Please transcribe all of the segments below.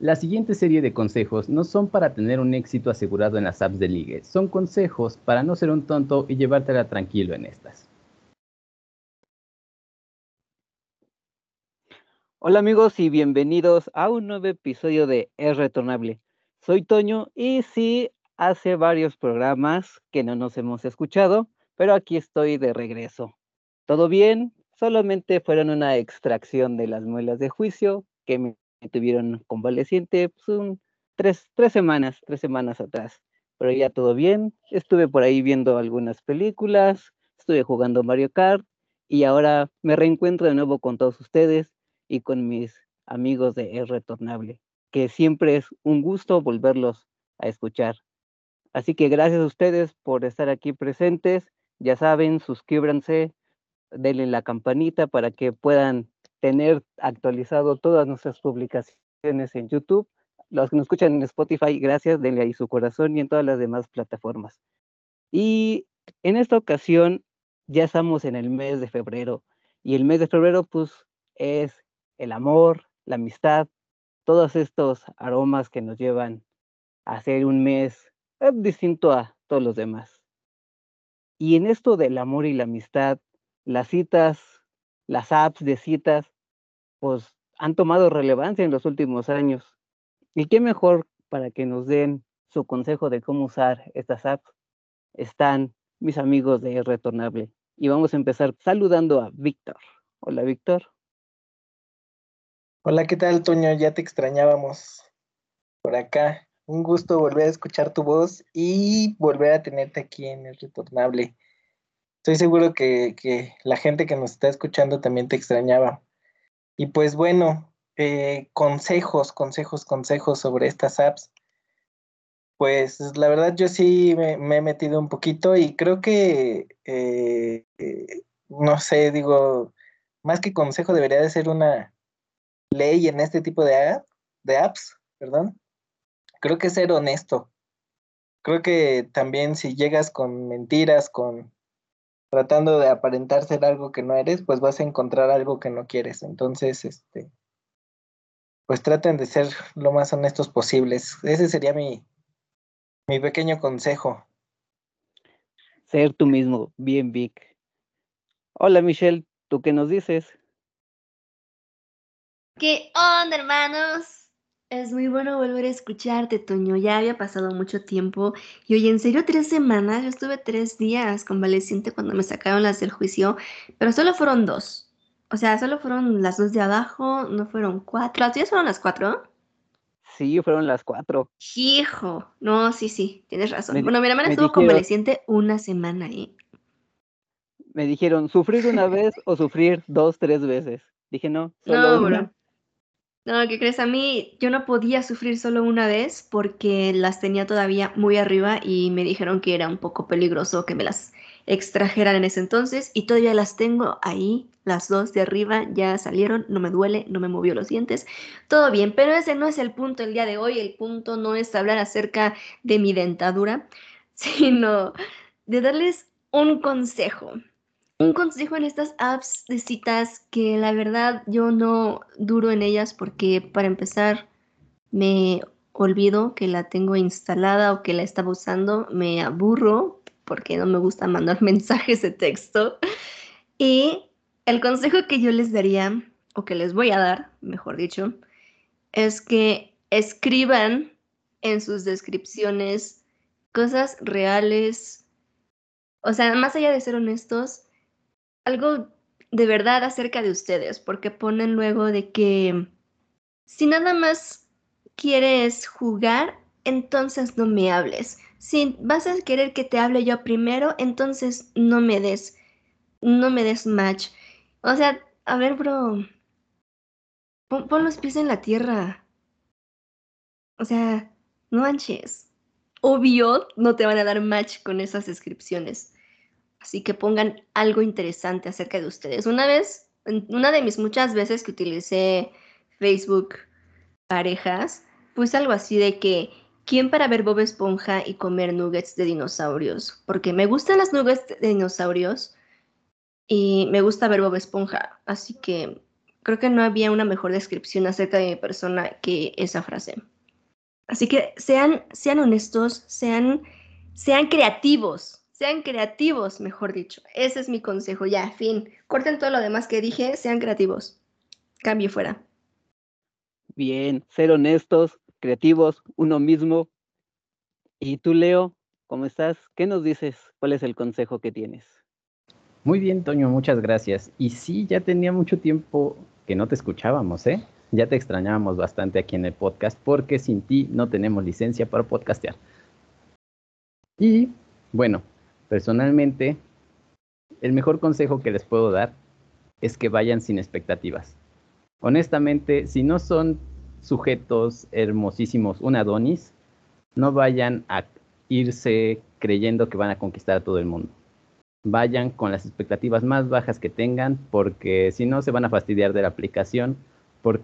La siguiente serie de consejos no son para tener un éxito asegurado en las apps de ligue, son consejos para no ser un tonto y llevártela tranquilo en estas. Hola amigos y bienvenidos a un nuevo episodio de Es Retornable. Soy Toño y sí, hace varios programas que no nos hemos escuchado, pero aquí estoy de regreso. ¿Todo bien? Solamente fueron una extracción de las muelas de juicio que me tuvieron convaleciente pues, tres, tres semanas, tres semanas atrás. Pero ya todo bien. Estuve por ahí viendo algunas películas, estuve jugando Mario Kart y ahora me reencuentro de nuevo con todos ustedes y con mis amigos de Es Retornable, que siempre es un gusto volverlos a escuchar. Así que gracias a ustedes por estar aquí presentes. Ya saben, suscríbanse, denle la campanita para que puedan tener actualizado todas nuestras publicaciones en YouTube. Los que nos escuchan en Spotify, gracias, denle ahí su corazón y en todas las demás plataformas. Y en esta ocasión ya estamos en el mes de febrero y el mes de febrero pues es el amor, la amistad, todos estos aromas que nos llevan a ser un mes eh, distinto a todos los demás. Y en esto del amor y la amistad, las citas las apps de citas, pues han tomado relevancia en los últimos años. ¿Y qué mejor para que nos den su consejo de cómo usar estas apps? Están mis amigos de Retornable. Y vamos a empezar saludando a Víctor. Hola, Víctor. Hola, ¿qué tal, Toño? Ya te extrañábamos por acá. Un gusto volver a escuchar tu voz y volver a tenerte aquí en el Retornable estoy seguro que, la gente que nos está escuchando también te extrañaba. Y pues bueno, eh, consejos, consejos, consejos sobre estas apps. Pues la verdad yo sí me, he metido un poquito y creo que, eh, no sé, digo, más que consejo debería de ser una ley en este tipo de apps, perdón. Creo que ser honesto. Creo que también si llegas con mentiras, con tratando de aparentar ser algo que no eres, pues vas a encontrar algo que no quieres. Entonces, este, pues traten de ser lo más honestos posibles. Ese sería mi, mi pequeño consejo. Ser tú mismo, bien Vic. Hola Michelle, ¿tú qué nos dices? ¿Qué onda, hermanos? Es muy bueno volver a escucharte, Toño. Ya había pasado mucho tiempo. Y oye, en serio, tres semanas. Yo estuve tres días convaleciente cuando me sacaron las del juicio, pero solo fueron dos. O sea, solo fueron las dos de abajo, no fueron cuatro. ¿Las tuyas fueron las cuatro? Sí, fueron las cuatro. Hijo, no, sí, sí, tienes razón. bueno, mi hermana estuvo convaleciente una semana ahí. Me dijeron, ¿sufrir una vez o sufrir dos, tres veces? Dije, no, solo no, una. No, ¿qué crees? A mí yo no podía sufrir solo una vez porque las tenía todavía muy arriba y me dijeron que era un poco peligroso que me las extrajeran en ese entonces y todavía las tengo ahí, las dos de arriba ya salieron, no me duele, no me movió los dientes, todo bien, pero ese no es el punto el día de hoy, el punto no es hablar acerca de mi dentadura, sino de darles un consejo un consejo en estas apps de citas que la verdad yo no duro en ellas porque para empezar me olvido que la tengo instalada o que la estaba usando, me aburro porque no me gusta mandar mensajes de texto. Y el consejo que yo les daría, o que les voy a dar, mejor dicho, es que escriban en sus descripciones cosas reales. O sea, más allá de ser honestos, algo de verdad acerca de ustedes, porque ponen luego de que si nada más quieres jugar, entonces no me hables. Si vas a querer que te hable yo primero, entonces no me des, no me des match. O sea, a ver, bro, pon, pon los pies en la tierra. O sea, no manches. Obvio, no te van a dar match con esas descripciones. Así que pongan algo interesante acerca de ustedes. Una vez, una de mis muchas veces que utilicé Facebook parejas, puse algo así de que, ¿quién para ver Bob Esponja y comer nuggets de dinosaurios? Porque me gustan las nuggets de dinosaurios y me gusta ver Bob Esponja. Así que Creo que no había una mejor descripción acerca de mi persona que esa frase. Así que sean, sean honestos, sean, sean creativos, sean creativos, mejor dicho. Ese es mi consejo, ya, fin. Corten todo lo demás que dije, sean creativos. Cambio fuera. Bien, ser honestos, creativos, uno mismo. ¿Y tú, Leo, cómo estás? ¿Qué nos dices? ¿Cuál es el consejo que tienes? Muy bien, Toño, muchas gracias. Y sí, ya tenía mucho tiempo que no te escuchábamos, ¿eh? Ya te extrañábamos bastante aquí en el podcast porque sin ti no tenemos licencia para podcastear. Y bueno, personalmente, el mejor consejo que les puedo dar es que vayan sin expectativas. Honestamente, si no son sujetos hermosísimos, un Adonis, no vayan a irse creyendo que van a conquistar a todo el mundo. Vayan con las expectativas más bajas que tengan, porque si no se van a fastidiar de la aplicación por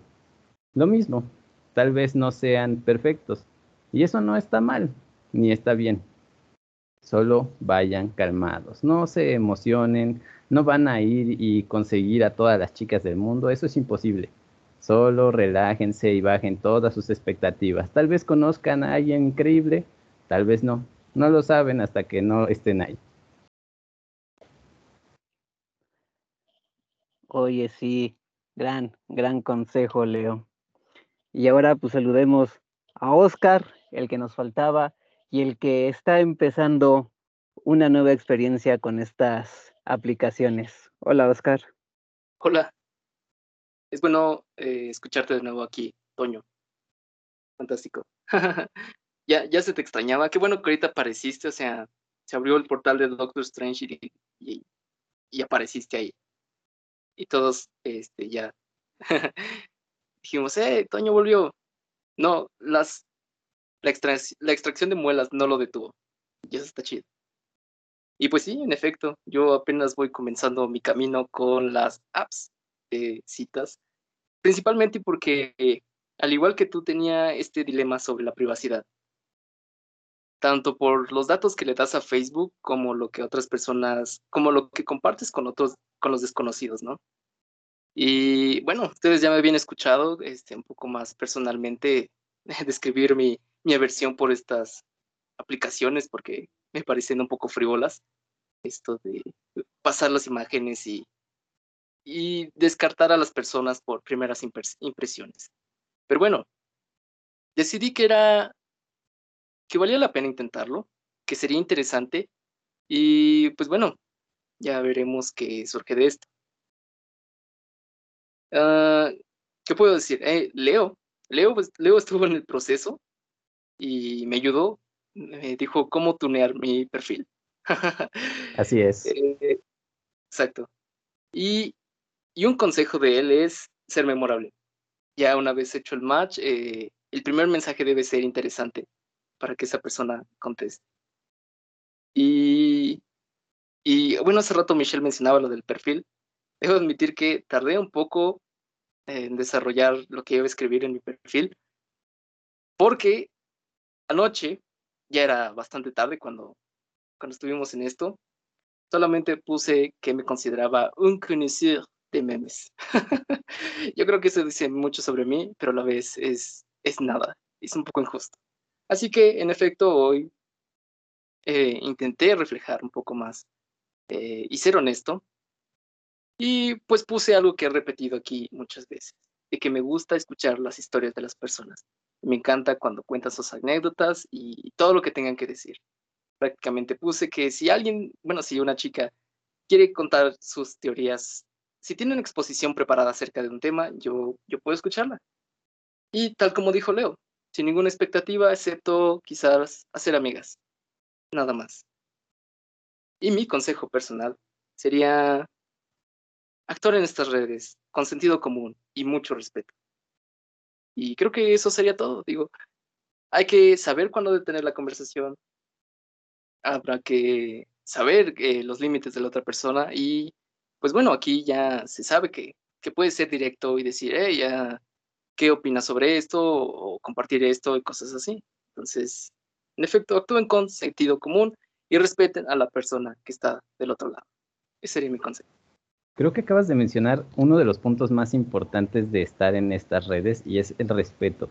lo mismo. Tal vez no sean perfectos. Y eso no está mal, ni está bien. Solo vayan calmados, no se emocionen, no van a ir y conseguir a todas las chicas del mundo, eso es imposible. Solo relájense y bajen todas sus expectativas. Tal vez conozcan a alguien increíble, tal vez no. No lo saben hasta que no estén ahí. Oye, sí, gran, gran consejo, Leo. Y ahora pues saludemos a Oscar, el que nos faltaba y el que está empezando una nueva experiencia con estas aplicaciones. Hola, Oscar. Hola, es bueno eh, escucharte de nuevo aquí, Toño. Fantástico. ya, ya se te extrañaba. Qué bueno que ahorita apareciste, o sea, se abrió el portal de Doctor Strange y, y, apareciste ahí. Y todos, este, ya dijimos, eh, Toño volvió. No, las, la, la extracción de muelas no lo detuvo. Y eso está chido. Y pues sí, en efecto, yo apenas voy comenzando mi camino con las apps de citas principalmente porque, al igual que tú, tenía este dilema sobre la privacidad, tanto por los datos que le das a Facebook como lo que otras personas, como lo que compartes con otros, con los desconocidos, ¿no? Y bueno, ustedes ya me habían escuchado este, un poco más personalmente describir mi, mi aversión por estas aplicaciones porque me parecen un poco frívolas. Esto de pasar las imágenes y y descartar a las personas por primeras impresiones. Pero bueno, decidí que era que valía la pena intentarlo, que sería interesante y pues bueno, ya veremos qué surge de esto. Ah, ¿Qué puedo decir? Eh, Leo, Leo, pues, Leo estuvo en el proceso y me ayudó, me dijo cómo tunear mi perfil. Así es. Eh, exacto. Y y un consejo de él es ser memorable. Ya una vez hecho el match, eh, el primer mensaje debe ser interesante para que esa persona conteste. Y, y bueno, hace rato Michelle mencionaba lo del perfil. Debo admitir que tardé un poco en desarrollar lo que iba a escribir en mi perfil, porque anoche, ya era bastante tarde cuando, cuando estuvimos en esto, solamente puse que me consideraba un conocido de memes. Yo creo que eso dice mucho sobre mí, pero a la vez es, es nada, es un poco injusto. Así que, en efecto, hoy eh, intenté reflejar un poco más eh, y ser honesto. Y pues puse algo que he repetido aquí muchas veces, que me gusta escuchar las historias de las personas. Me encanta cuando cuentan sus anécdotas y todo lo que tengan que decir. Prácticamente puse que si alguien, bueno, si una chica quiere contar sus teorías si tiene una exposición preparada acerca de un tema, yo, yo puedo escucharla. Y tal como dijo Leo, sin ninguna expectativa, excepto quizás hacer amigas. Nada más. Y mi consejo personal sería actuar en estas redes con sentido común y mucho respeto. Y creo que eso sería todo. Digo, hay que saber cuándo detener la conversación. Habrá que saber eh, los límites de la otra persona y pues bueno, aquí ya se sabe que, que puede ser directo y decir, hey, ya, ¿qué opinas sobre esto? O compartir esto y cosas así. Entonces, en efecto, actúen con sentido común y respeten a la persona que está del otro lado. Ese sería mi consejo. Creo que acabas de mencionar uno de los puntos más importantes de estar en estas redes y es el respeto.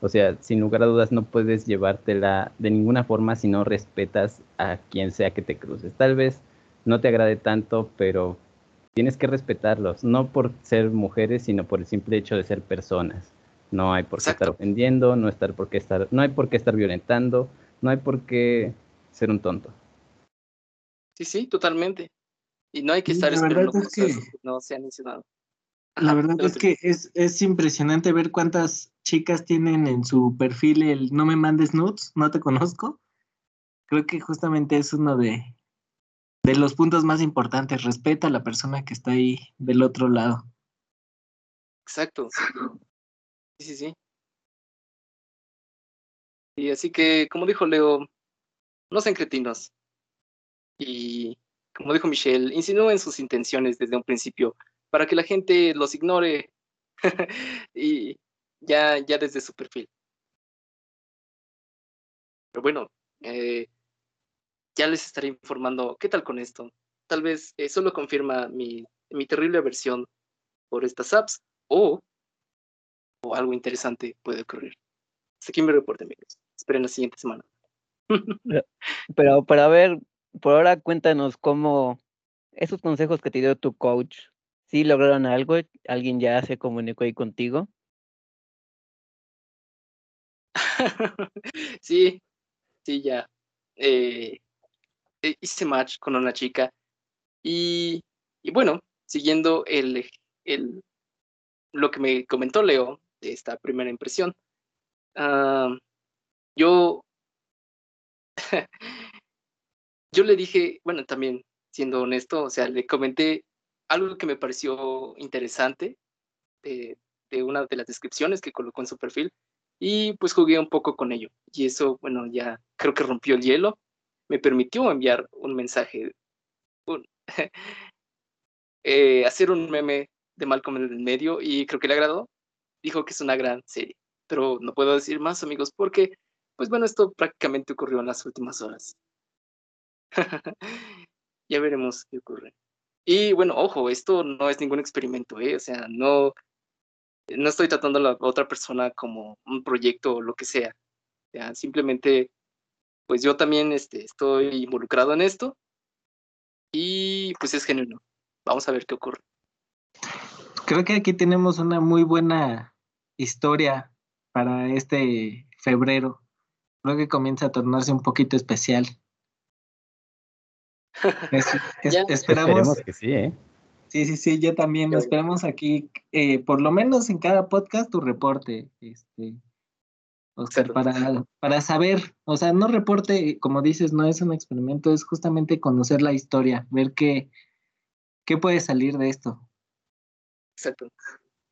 O sea, sin lugar a dudas no puedes llevártela de ninguna forma si no respetas a quien sea que te cruces. Tal vez no te agrade tanto, pero tienes que respetarlos, no por ser mujeres, sino por el simple hecho de ser personas. No hay por qué estar ofendiendo, no, estar por qué estar, no hay por qué estar violentando, no hay por qué ser un tonto. Sí, sí, totalmente. Y no hay que estar esperando cosas que, no se han mencionado. La verdad es que es, es impresionante ver cuántas chicas tienen en su perfil el no me mandes nudes, no te conozco. Creo que justamente es uno de, de los puntos más importantes. Respeta a la persona que está ahí del otro lado. Exacto. Sí, sí, sí. Y así que, como dijo Leo, no sean cretinos. Y como dijo Michelle, insinúen sus intenciones desde un principio para que la gente los ignore y ya, ya desde su perfil. Pero bueno, eh, ya les estaré informando qué tal con esto. Tal vez eso solo confirma mi, mi terrible aversión por estas apps o, o algo interesante puede ocurrir. Hasta aquí mi reporte, amigos. Esperen la siguiente semana. Pero para ver, por ahora cuéntanos cómo esos consejos que te dio tu coach, ¿sí lograron algo? ¿Alguien ya se comunicó ahí contigo? sí, sí, ya. Eh, eh, hice match con una chica y, y bueno, siguiendo el, el, lo que me comentó Leo de esta primera impresión, uh, yo, yo le dije, bueno, también siendo honesto, o sea, le comenté algo que me pareció interesante de, de una de las descripciones que colocó en su perfil y pues jugué un poco con ello. Y eso, bueno, ya creo que rompió el hielo me permitió enviar un mensaje, eh, hacer un meme de Malcolm en el medio y creo que le agradó. Dijo que es una gran serie, pero no puedo decir más amigos porque, pues bueno, esto prácticamente ocurrió en las últimas horas. ya veremos qué ocurre. Y bueno, ojo, esto no es ningún experimento, ¿eh? o sea, no, no estoy tratando a la otra persona como un proyecto o lo que sea. sea simplemente pues yo también este, estoy involucrado en esto y pues es genuino. Vamos a ver qué ocurre. Creo que aquí tenemos una muy buena historia para este febrero. Creo que comienza a tornarse un poquito especial. esperamos que sí, ¿eh? Sí, sí, sí, yo también. Esperamos aquí, eh, por lo menos en cada podcast, tu reporte. Este, Oscar, para, para saber, o sea, no reporte, como dices, no es un experimento, es justamente conocer la historia, ver qué, qué puede salir de esto. Exacto.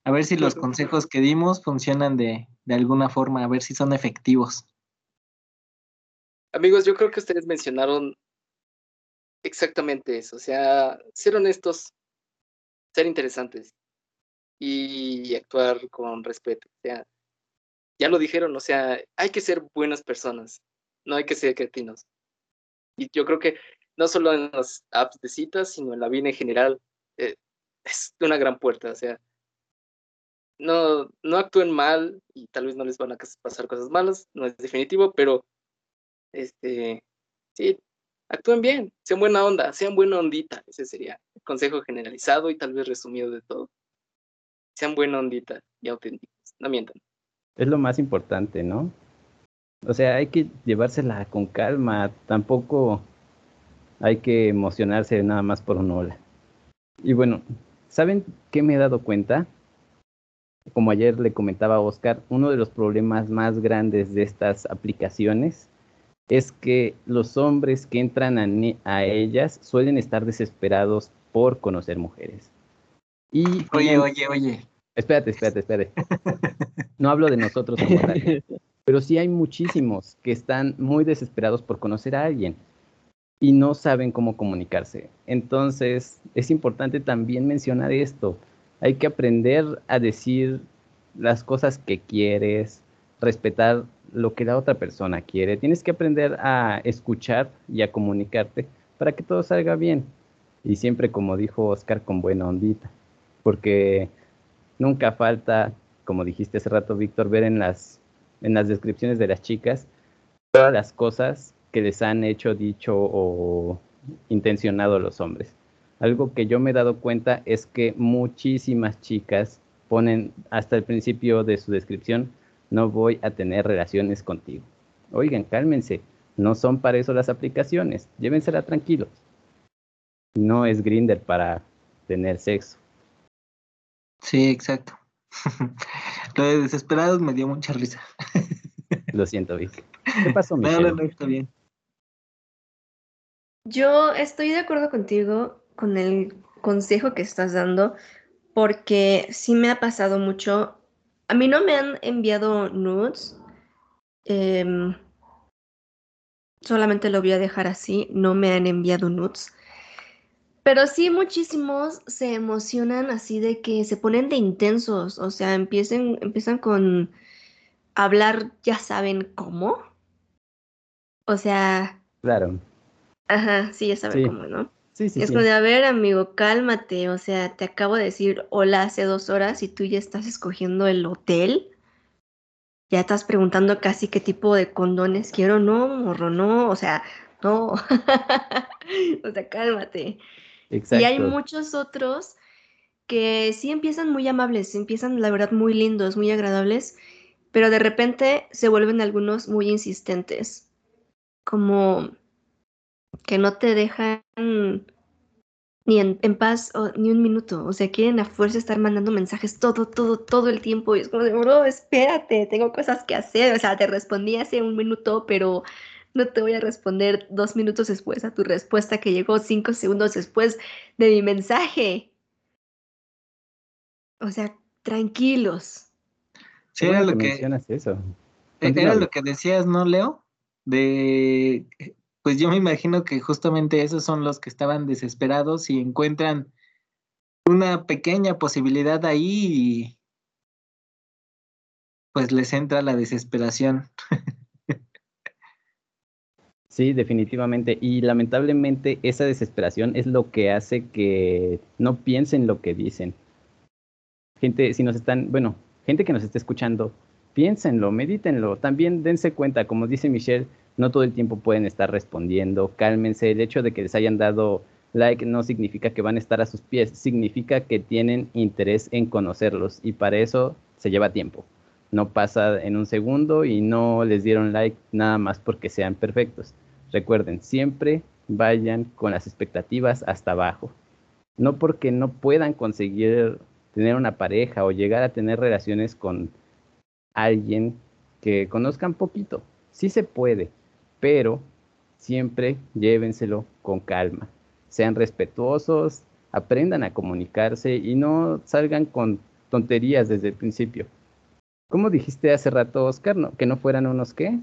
A ver si los consejos que dimos funcionan de, de alguna forma, a ver si son efectivos. Amigos, yo creo que ustedes mencionaron exactamente eso, o sea, ser honestos, ser interesantes y actuar con respeto. O ya lo dijeron, o sea, hay que ser buenas personas, no hay que ser cretinos. Y yo creo que no solo en las apps de citas, sino en la vida en general, eh, es una gran puerta, o sea, no, no actúen mal y tal vez no les van a pasar cosas malas, no es definitivo, pero este, sí, actúen bien, sean buena onda, sean buena ondita, ese sería el consejo generalizado y tal vez resumido de todo. Sean buena ondita y auténticos, no mientan es lo más importante, ¿no? O sea, hay que llevársela con calma, tampoco hay que emocionarse nada más por un hola. Y bueno, ¿saben qué me he dado cuenta? Como ayer le comentaba a Oscar, uno de los problemas más grandes de estas aplicaciones es que los hombres que entran a, a ellas suelen estar desesperados por conocer mujeres. Y oye, oye, oye, Espérate, espérate, espérate. No hablo de nosotros como tal, pero sí hay muchísimos que están muy desesperados por conocer a alguien y no saben cómo comunicarse. Entonces, es importante también mencionar esto. Hay que aprender a decir las cosas que quieres, respetar lo que la otra persona quiere. Tienes que aprender a escuchar y a comunicarte para que todo salga bien. y siempre, como dijo Oscar, con buena ondita, porque nunca falta, como dijiste hace rato, Víctor, ver en las, en las descripciones de las chicas todas las cosas que les han hecho, dicho o intencionado los hombres. Algo que yo me he dado cuenta es que muchísimas chicas ponen hasta el principio de su descripción, no voy a tener relaciones contigo. Oigan, cálmense, no son para eso las aplicaciones, llévensela tranquilos. No es Grinder para tener sexo. Sí, exacto. Lo de desesperados me dio mucha risa. Lo siento, Vic. ¿Qué pasó, Michelle? No, no, no, está bien. Yo estoy de acuerdo contigo con el consejo que estás dando, porque sí me ha pasado mucho. A mí no me han enviado nudes. Em, solamente lo voy a dejar así. No me han enviado nudes. Pero sí, muchísimos se emocionan así de que se ponen de intensos. O sea, empiecen, empiezan con hablar, ya saben cómo. O sea. Claro. Ajá, sí, ya saben cómo, ¿no? Sí, sí, es como de, a ver, amigo, cálmate. O sea, te acabo de decir hola hace dos horas y tú ya estás escogiendo el hotel. Ya estás preguntando casi qué tipo de condones quiero. No, morro, no. O sea, no. o sea, cálmate. Exacto. Y hay muchos otros que sí empiezan muy amables, empiezan, la verdad, muy lindos, muy agradables, pero de repente se vuelven algunos muy insistentes. Como que no te dejan ni en, paz ni un minuto. O sea, quieren a fuerza estar mandando mensajes todo, todo, todo el tiempo. Y es como de, bro, espérate, tengo cosas que hacer. O sea, te respondí hace un minuto, pero no te voy a responder dos minutos después a tu respuesta que llegó cinco segundos después de mi mensaje. O sea, tranquilos. Sí, era lo que, eso. Era lo que decías, ¿no, Leo? De pues yo me imagino que justamente esos son los que estaban desesperados y encuentran una pequeña posibilidad ahí y pues les entra la desesperación. Sí, definitivamente. Y lamentablemente esa desesperación es lo que hace que no piensen lo que dicen. Gente, si nos están, bueno, gente que nos esté escuchando, piénsenlo, medítenlo. También dense cuenta, como dice Michelle, no todo el tiempo pueden estar respondiendo, cálmense, el hecho de que les hayan dado like no significa que van a estar a sus pies, significa que tienen interés en conocerlos y para eso se lleva tiempo. No pasa en un segundo y no les dieron like nada más porque sean perfectos. Recuerden, siempre vayan con las expectativas hasta abajo. No porque no puedan conseguir tener una pareja o llegar a tener relaciones con alguien que conozcan poquito. Sí se puede, pero siempre llévenselo con calma. Sean respetuosos, aprendan a comunicarse y no salgan con tonterías desde el principio. ¿Cómo dijiste hace rato, Oscar? ¿No? ¿Que no fueran unos qué?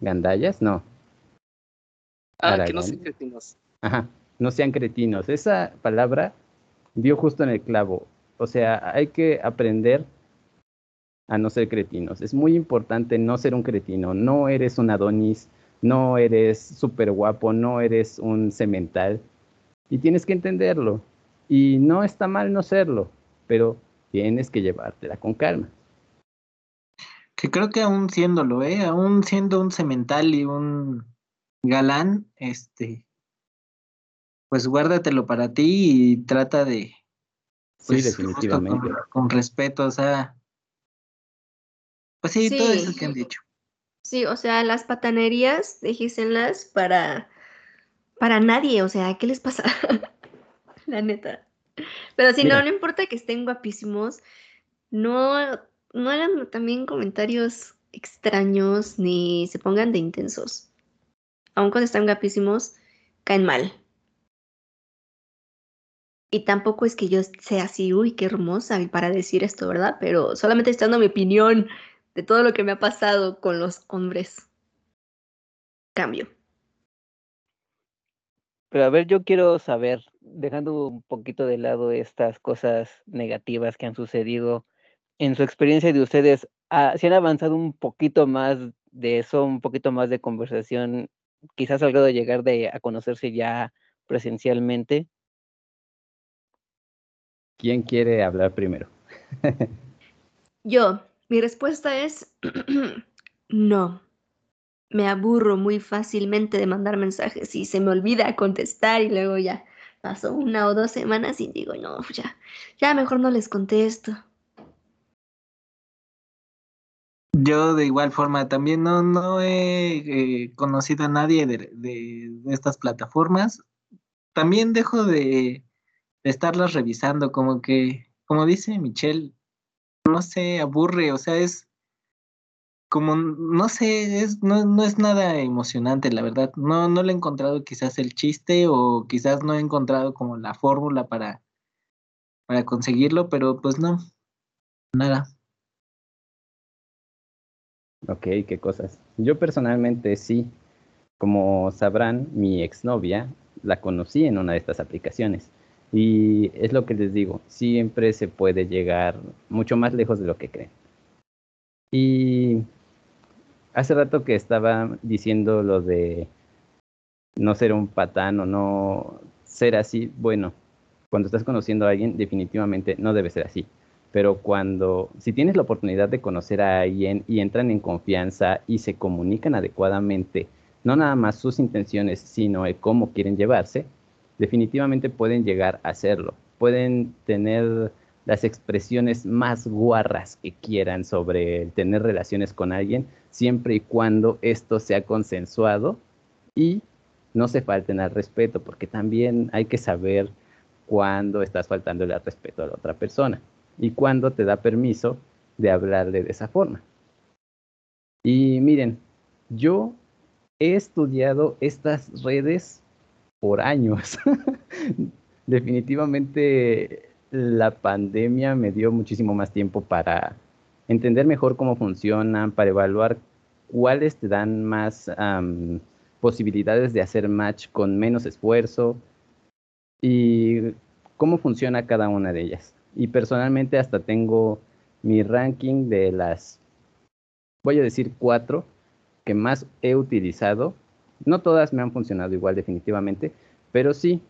¿Gandallas? No. Ah, que no sean cretinos. Ajá, no sean cretinos. Esa palabra dio justo en el clavo. O sea, hay que aprender a no ser cretinos. Es muy importante no ser un cretino. No eres un Adonis, no eres súper guapo, no eres un cemental. Y tienes que entenderlo. Y no está mal no serlo, pero tienes que llevártela con calma. Que creo que aún siéndolo, ¿eh? Aún siendo un cemental y un galán, este, pues guárdatelo para ti y trata de... sí, pues, definitivamente. Con, con, respeto, o sea, pues sí, todo eso que han dicho. Sí, o sea, las patanerías, déjenselas para, para nadie, o sea, ¿qué les pasa? La neta. Pero si no, no importa que estén guapísimos, no, no hagan también comentarios extraños ni se pongan de intensos. Aun cuando están guapísimos, caen mal. Y tampoco es que yo sea así, uy, qué hermosa para decir esto, ¿verdad? Pero solamente estoy dando mi opinión de todo lo que me ha pasado con los hombres. Cambio. Pero a ver, yo quiero saber, dejando un poquito de lado estas cosas negativas que han sucedido, en su experiencia de ustedes, ah, si han avanzado un poquito más de eso, un poquito más de conversación, quizás al grado de llegar de, a conocerse ya presencialmente. ¿Quién quiere hablar primero? Yo, mi respuesta es no. Me aburro muy fácilmente de mandar mensajes y se me olvida contestar y luego ya pasó una o dos semanas y digo, no, ya, ya mejor no les contesto. Yo de igual forma también no, no he eh, conocido a nadie de, de, estas plataformas. También dejo de, de, estarlas revisando, como que, como dice Michelle, no sé, aburre, o sea, es como, no sé, es, no, no es nada emocionante, la verdad. No, no le he encontrado quizás el chiste o quizás no he encontrado como la fórmula para, para conseguirlo, pero pues no, nada. Ok, qué cosas. Yo personalmente sí. Como sabrán, mi exnovia la conocí en una de estas aplicaciones. Y es lo que les digo, siempre se puede llegar mucho más lejos de lo que creen. Y hace rato que estaba diciendo lo de no ser un patán o no ser así, bueno, cuando estás conociendo a alguien definitivamente no debe ser así pero cuando, si tienes la oportunidad de conocer a alguien y entran en confianza y se comunican adecuadamente, no nada más sus intenciones, sino el cómo quieren llevarse, definitivamente pueden llegar a hacerlo. Pueden tener las expresiones más guarras que quieran sobre tener relaciones con alguien, siempre y cuando esto sea consensuado y no se falten al respeto, porque también hay que saber cuándo estás faltando el respeto a la otra persona y cuándo te da permiso de hablarle de esa forma. Y miren, yo he estudiado estas redes por años. Definitivamente la pandemia me dio muchísimo más tiempo para entender mejor cómo funcionan, para evaluar cuáles te dan más posibilidades de hacer match con menos esfuerzo y cómo funciona cada una de ellas. Y personalmente hasta tengo mi ranking de las, voy a decir cuatro, que más he utilizado. No todas me han funcionado igual definitivamente, pero sí,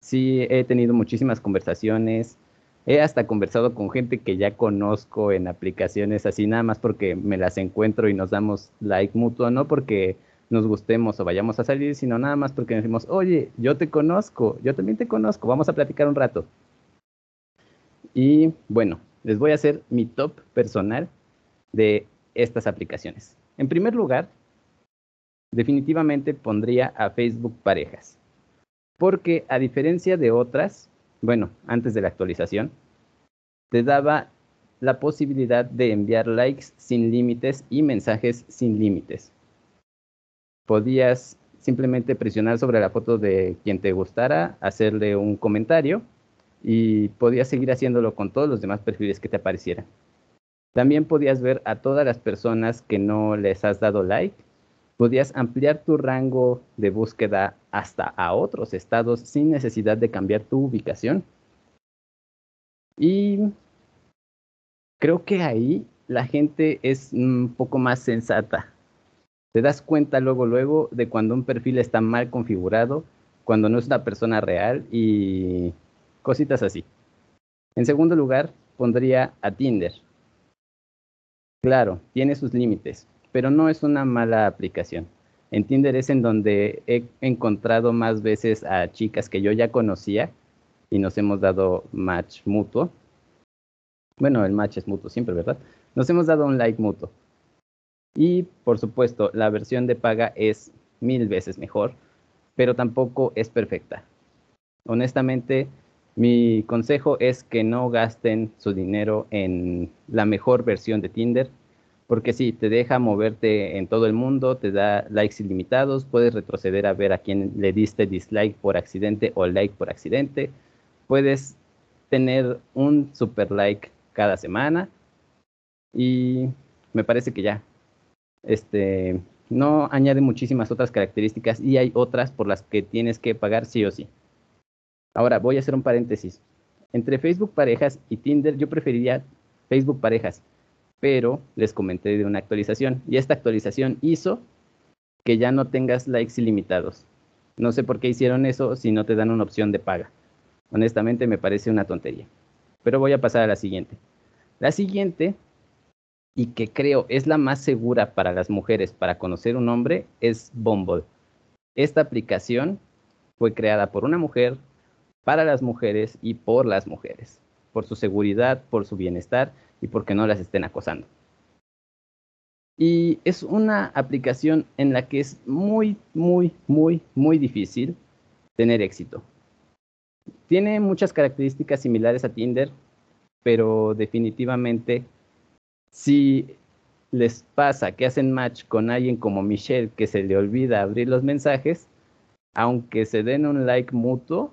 sí he tenido muchísimas conversaciones. He hasta conversado con gente que ya conozco en aplicaciones así, nada más porque me las encuentro y nos damos like mutuo, no porque nos gustemos o vayamos a salir, sino nada más porque decimos, oye, yo te conozco, yo también te conozco, vamos a platicar un rato. Y bueno, les voy a hacer mi top personal de estas aplicaciones. En primer lugar, definitivamente pondría a Facebook Parejas. Porque a diferencia de otras, bueno, antes de la actualización, te daba la posibilidad de enviar likes sin límites y mensajes sin límites. Podías simplemente presionar sobre la foto de quien te gustara, hacerle un comentario y podías seguir haciéndolo con todos los demás perfiles que te aparecieran. También podías ver a todas las personas que no les has dado like. Podías ampliar tu rango de búsqueda hasta a otros estados sin necesidad de cambiar tu ubicación. Y creo que ahí la gente es un poco más sensata. Te das cuenta luego, luego de cuando un perfil está mal configurado, cuando no es una persona real y cositas así. En segundo lugar, pondría a Tinder. Claro, tiene sus límites, pero no es una mala aplicación. En Tinder es en donde he encontrado más veces a chicas que yo ya conocía y nos hemos dado match mutuo. Bueno, el match es mutuo siempre, ¿verdad? Nos hemos dado un like mutuo. Y por supuesto, la versión de paga es mil veces mejor, pero tampoco es perfecta. Honestamente, mi consejo es que no gasten su dinero en la mejor versión de Tinder, porque sí, te deja moverte en todo el mundo, te da likes ilimitados, puedes retroceder a ver a quién le diste dislike por accidente o like por accidente, puedes tener un super like cada semana y me parece que ya. Este no añade muchísimas otras características y hay otras por las que tienes que pagar sí o sí. Ahora, voy a hacer un paréntesis. Entre Facebook Parejas y Tinder, yo preferiría Facebook Parejas, pero les comenté de una actualización y esta actualización hizo que ya no tengas likes ilimitados. No sé por qué hicieron eso si no te dan una opción de paga. Honestamente me parece una tontería. Pero voy a pasar a la siguiente. La siguiente, y que creo es la más segura para las mujeres para conocer un hombre, es Bumble. Esta aplicación fue creada por una mujer, para las mujeres y por las mujeres, por su seguridad, por su bienestar y porque no las estén acosando. Y es una aplicación en la que es muy, muy, muy, muy difícil tener éxito. Tiene muchas características similares a Tinder, pero definitivamente si les pasa que hacen match con alguien como Michelle que se le olvida abrir los mensajes, aunque se den un like mutuo,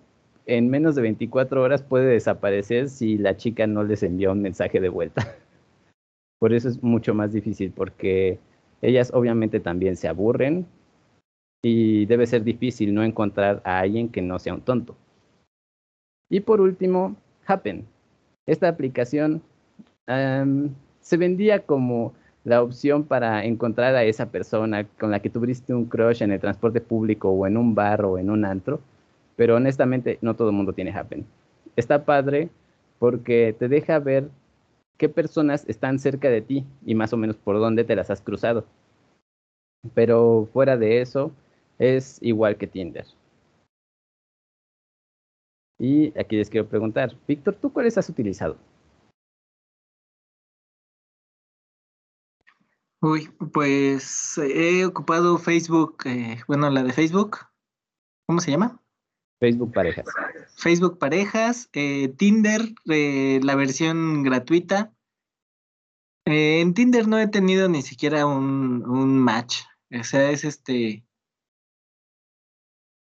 en menos de 24 horas puede desaparecer si la chica no les envía un mensaje de vuelta. Por eso es mucho más difícil, porque ellas obviamente también se aburren y debe ser difícil no encontrar a alguien que no sea un tonto. Y por último, Happen. Esta aplicación se vendía como la opción para encontrar a esa persona con la que tuviste un crush en el transporte público o en un bar o en un antro, pero honestamente no todo el mundo tiene Happen. Está padre porque te deja ver qué personas están cerca de ti y más o menos por dónde te las has cruzado. Pero fuera de eso, es igual que Tinder. Y aquí les quiero preguntar, Víctor, ¿tú cuáles has utilizado? Uy, pues he ocupado Facebook, eh, bueno, la de Facebook, ¿cómo se llama? Facebook Parejas. Facebook Parejas, eh, Tinder, eh, la versión gratuita. Eh, en Tinder no he tenido ni siquiera un, un, match. O sea, es este.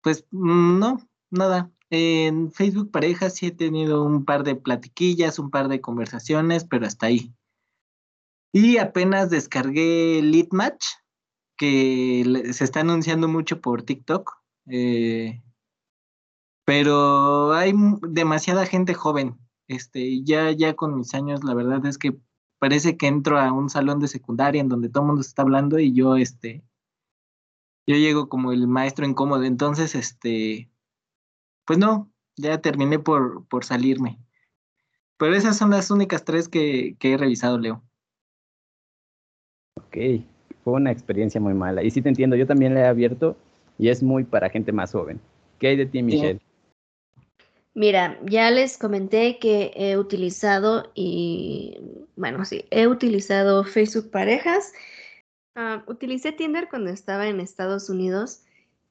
Pues no, nada. En Facebook Parejas sí he tenido un par de platiquillas, un par de conversaciones, pero hasta ahí. Y apenas descargué Lead Match, que se está anunciando mucho por TikTok. Pero hay demasiada gente joven. Este, ya, ya con mis años, la verdad es que parece que entro a un salón de secundaria en donde todo el mundo está hablando y yo, este, yo llego como el maestro incómodo. Entonces, este, pues no, ya terminé por, por salirme. Pero esas son las únicas tres que, que he revisado, Leo. Ok, fue una experiencia muy mala. Y sí te entiendo, yo también la he abierto y es muy para gente más joven. ¿Qué hay de ti, Michelle? Mira, ya les comenté que he utilizado y, bueno, sí, he utilizado Facebook Parejas. Uh, utilicé Tinder cuando estaba en Estados Unidos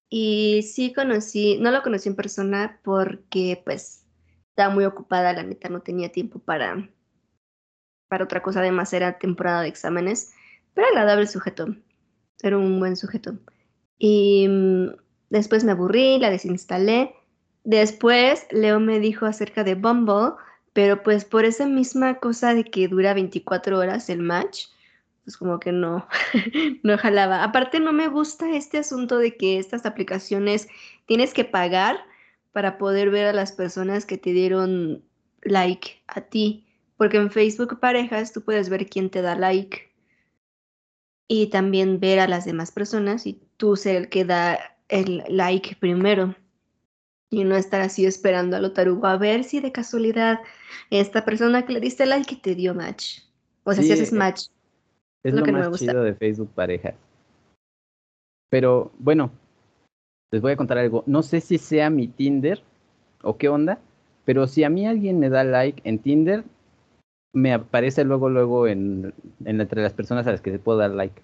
y sí conocí, no lo conocí en persona porque pues estaba muy ocupada, la neta no tenía tiempo para, para otra cosa, además era temporada de exámenes, pero agradable sujeto, era un buen sujeto. Y mm, después me aburrí, la desinstalé Después Leo me dijo acerca de Bumble, pero pues por esa misma cosa de que dura 24 horas el match, pues como que no, no jalaba. Aparte no me gusta este asunto de que estas aplicaciones tienes que pagar para poder ver a las personas que te dieron like a ti, porque en Facebook parejas tú puedes ver quién te da like y también ver a las demás personas y tú ser el que da el like primero y no estar así esperando a lo tarugo a ver si de casualidad esta persona que le diste like te dio match. O sea, si haces eh, match. Es, lo, que más no me gusta. chido de Facebook pareja. Pero bueno, les voy a contar algo. No sé si sea mi Tinder o qué onda, pero si a mí alguien me da like en Tinder, me aparece luego, luego en, en entre las personas a las que se puedo dar like.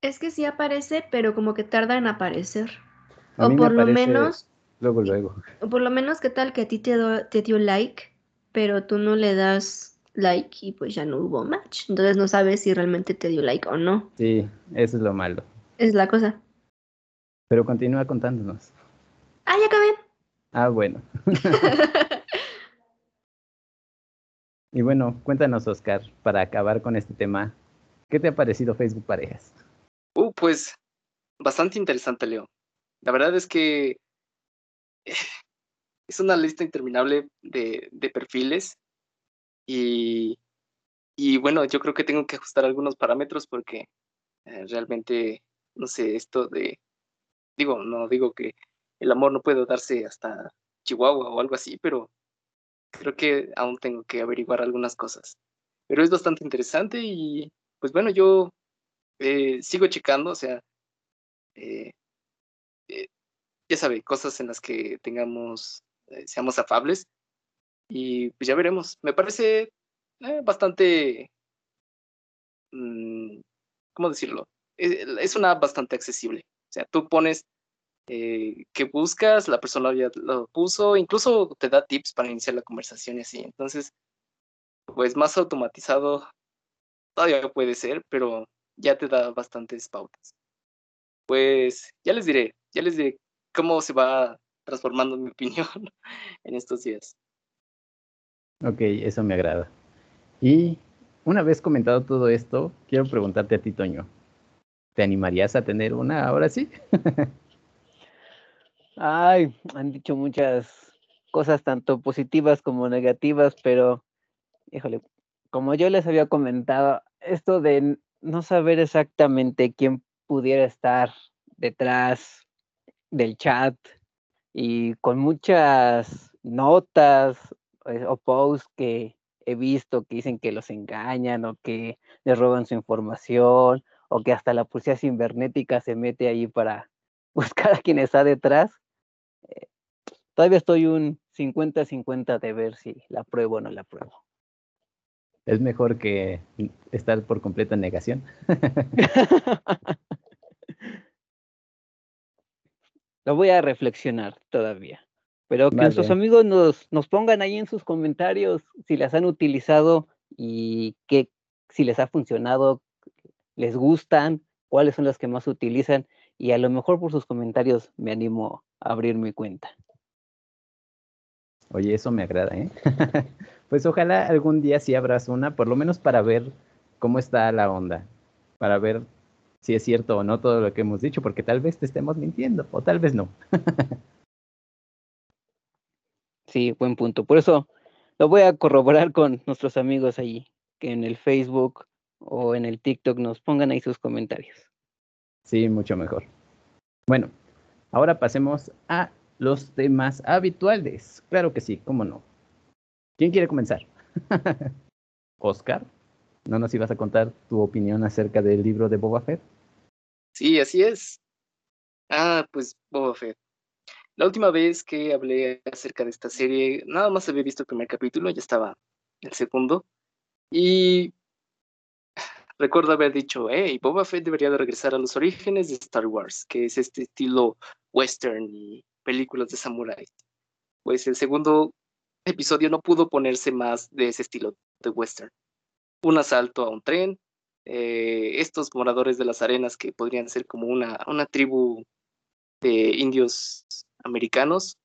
Es que sí aparece, pero como que tarda en aparecer. o por lo menos Luego, luego. Por lo menos, ¿qué tal que a ti te, te dio like, pero tú no le das like y pues ya no hubo match? Entonces no sabes si realmente te dio like o no. Sí, eso es lo malo. Es la cosa. Pero continúa contándonos. Ah, ya acabé. Ah, bueno. y bueno, cuéntanos, Oscar, para acabar con este tema, ¿qué te ha parecido Facebook Parejas? Uh, pues bastante interesante, Leo. La verdad es que es una lista interminable de, de perfiles y, y, bueno, yo creo que tengo que ajustar algunos parámetros porque eh, realmente, no sé, esto de, digo, no digo que el amor no puede darse hasta Chihuahua o algo así, pero creo que aún tengo que averiguar algunas cosas. Pero es bastante interesante y pues bueno, yo eh, sigo checando, o sea, eh, eh, ya sabe, cosas en las que tengamos, seamos afables y pues ya veremos. Me parece bastante, mm, ¿cómo decirlo? Es, una bastante accesible. O sea, tú pones eh, que buscas, la persona ya lo puso, incluso te da tips para iniciar la conversación y así. Entonces, pues más automatizado todavía puede ser, pero ya te da bastantes pautas. Pues ya les diré, ya les diré cómo se va transformando mi opinión en estos días. Ok, eso me agrada. Y una vez comentado todo esto, quiero preguntarte a ti, Toño. ¿Te animarías a tener una ahora sí? Ay, han dicho muchas cosas, tanto positivas como negativas, pero, híjole, como yo les había comentado, esto de no saber exactamente quién pudiera estar detrás del chat y con muchas notas eh, o posts que he visto que dicen que los engañan o que les roban su información o que hasta la policía cibernética se mete ahí para buscar a quien está detrás. Eh, todavía estoy un 50-50 de ver si la pruebo o no la pruebo. Es mejor que estar por completa negación. Lo voy a reflexionar todavía. Pero que nuestros amigos nos, nos pongan ahí en sus comentarios si las han utilizado y que si les ha funcionado, les gustan, cuáles son las que más utilizan y a lo mejor por sus comentarios me animo a abrir mi cuenta. Oye, eso me agrada, ¿eh? pues ojalá algún día sí abras una, por lo menos para ver cómo está la onda, para ver si es cierto o no todo lo que hemos dicho, porque tal vez te estemos mintiendo o tal vez no. sí, buen punto. Por eso lo voy a corroborar con nuestros amigos allí, que en el Facebook o en el TikTok nos pongan ahí sus comentarios. Sí, mucho mejor. Bueno, ahora pasemos a los temas habituales. Claro que sí, cómo no. ¿Quién quiere comenzar? Oscar, ¿no nos ibas a contar tu opinión acerca del libro de Boba Fett? Sí, así es. Ah, pues Boba Fett. La última vez que hablé acerca de esta serie, nada más había visto el primer capítulo, ya estaba el segundo. Y recuerdo haber dicho, hey, Boba Fett debería de regresar a los orígenes de Star Wars, que es este estilo western y películas de samuráis. Pues el segundo episodio no pudo ponerse más de ese estilo de western. Un asalto a un tren, eh, estos moradores de las arenas que podrían ser como una, una tribu de indios americanos.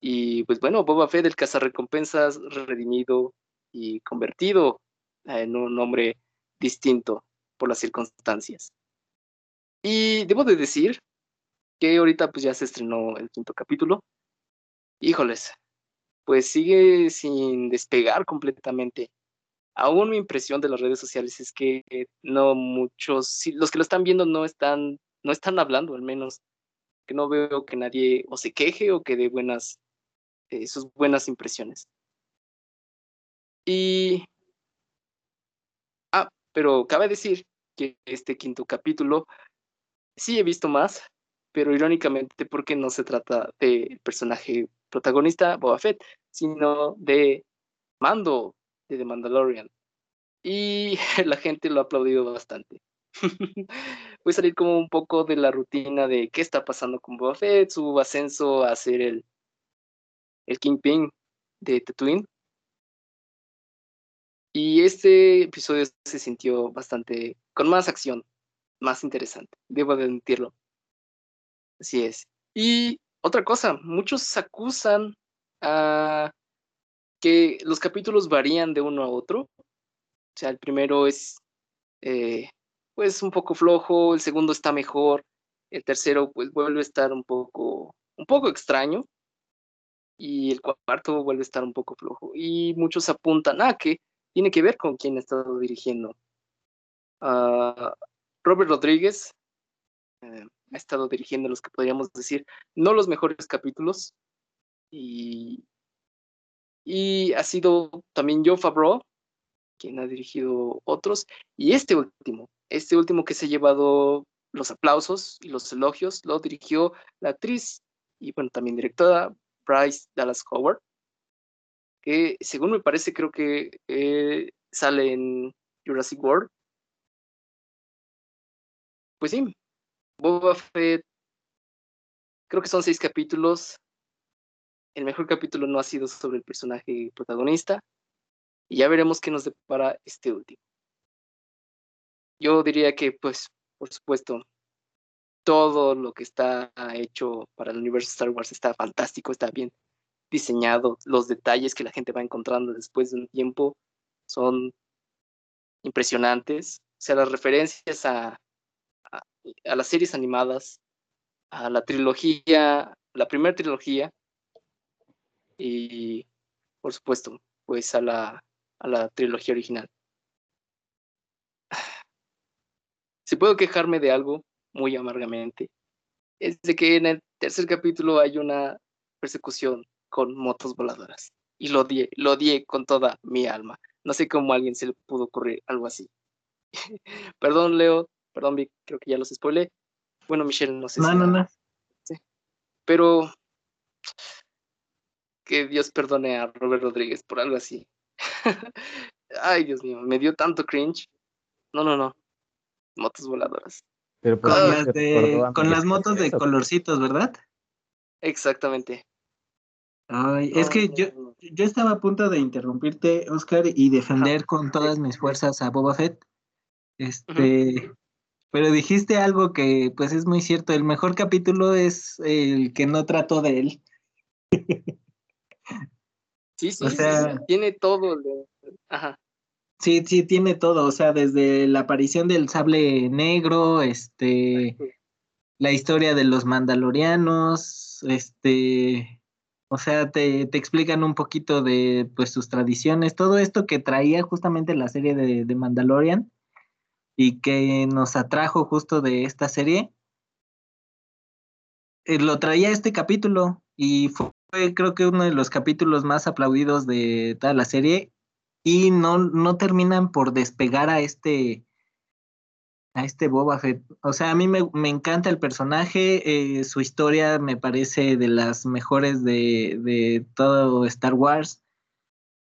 Y pues bueno, Boba Fett, el cazarrecompensas redimido y convertido en un hombre distinto por las circunstancias. Y debo de decir que ahorita pues ya se estrenó el quinto capítulo. Híjoles, pues sigue sin despegar completamente. Aún mi impresión de las redes sociales es que no muchos, los que lo están viendo no están, no están hablando al menos, que no veo que nadie o se queje o que dé buenas, eh, sus buenas impresiones. Y pero cabe decir que este quinto capítulo sí he visto más, pero irónicamente porque no se trata del personaje protagonista, Boba Fett, sino de Mando, de The Mandalorian. Y la gente lo ha aplaudido bastante. Voy a salir como un poco de la rutina de qué está pasando con Boba Fett, su ascenso a ser el, el Kingpin de Tatooine. Y este episodio se sintió bastante, con más acción, más interesante, debo admitirlo. Así es. Y otra cosa, muchos acusan a que los capítulos varían de uno a otro. O sea, el primero es eh, pues un poco flojo, el segundo está mejor, el tercero pues vuelve a estar un poco, un poco extraño y el cuarto vuelve a estar un poco flojo. Y muchos apuntan a que tiene que ver con quién ha estado dirigiendo. Ah, Robert Rodríguez, eh, ha estado dirigiendo los que podríamos decir no los mejores capítulos. Y, y ha sido también Joe Favreau, quien ha dirigido otros. Y este último, este último que se ha llevado los aplausos y los elogios, lo dirigió la actriz y bueno, también directora Bryce Dallas Howard, que según me parece creo que eh, sale en Jurassic World. Pues sí, Boba Fett, creo que son seis capítulos. El mejor capítulo no ha sido sobre el personaje protagonista. Y ya veremos qué nos depara este último. Yo diría que, pues, por supuesto, todo lo que está hecho para el universo Star Wars está fantástico, está bien diseñado. Los detalles que la gente va encontrando después de un tiempo son impresionantes. O sea, las referencias a, a, las series animadas, a la trilogía, la primera trilogía y, por supuesto, pues a la, a la trilogía original. Si puedo quejarme de algo muy amargamente, es de que en el tercer capítulo hay una persecución con motos voladoras. Y lo odié, lo odié con toda mi alma. No sé cómo a alguien se le pudo ocurrir algo así. Perdón, Leo, Perdón, Vic, creo que ya los spoilé. Bueno, Michelle, no sé no, si. No, no. Pero. Que Dios perdone a Robert Rodríguez por algo así. Ay, Dios mío, me dio tanto cringe. No, no, no. Motos voladoras. Pero con, las, con las motos de colorcitos, ¿verdad? Exactamente. Ay, es que yo, yo estaba a punto de interrumpirte, Oscar, y defender con todas mis fuerzas a Boba Fett. Este, pero dijiste algo que pues es muy cierto, el mejor capítulo es el que no trató de él. Sí, sí, tiene todo. Ajá. Sí, sí, tiene todo, o sea, desde la aparición del sable negro, este, la historia de los mandalorianos, este, o sea, te, te, explican un poquito de pues sus tradiciones, todo esto que traía justamente la serie de, de Mandalorian, y que nos atrajo justo de esta serie, eh, lo traía este capítulo y fue creo que uno de los capítulos más aplaudidos de toda la serie y no, no terminan por despegar a este a este Boba Fett. O sea, a mí me, me encanta el personaje, eh, su historia me parece de las mejores de, de todo Star Wars.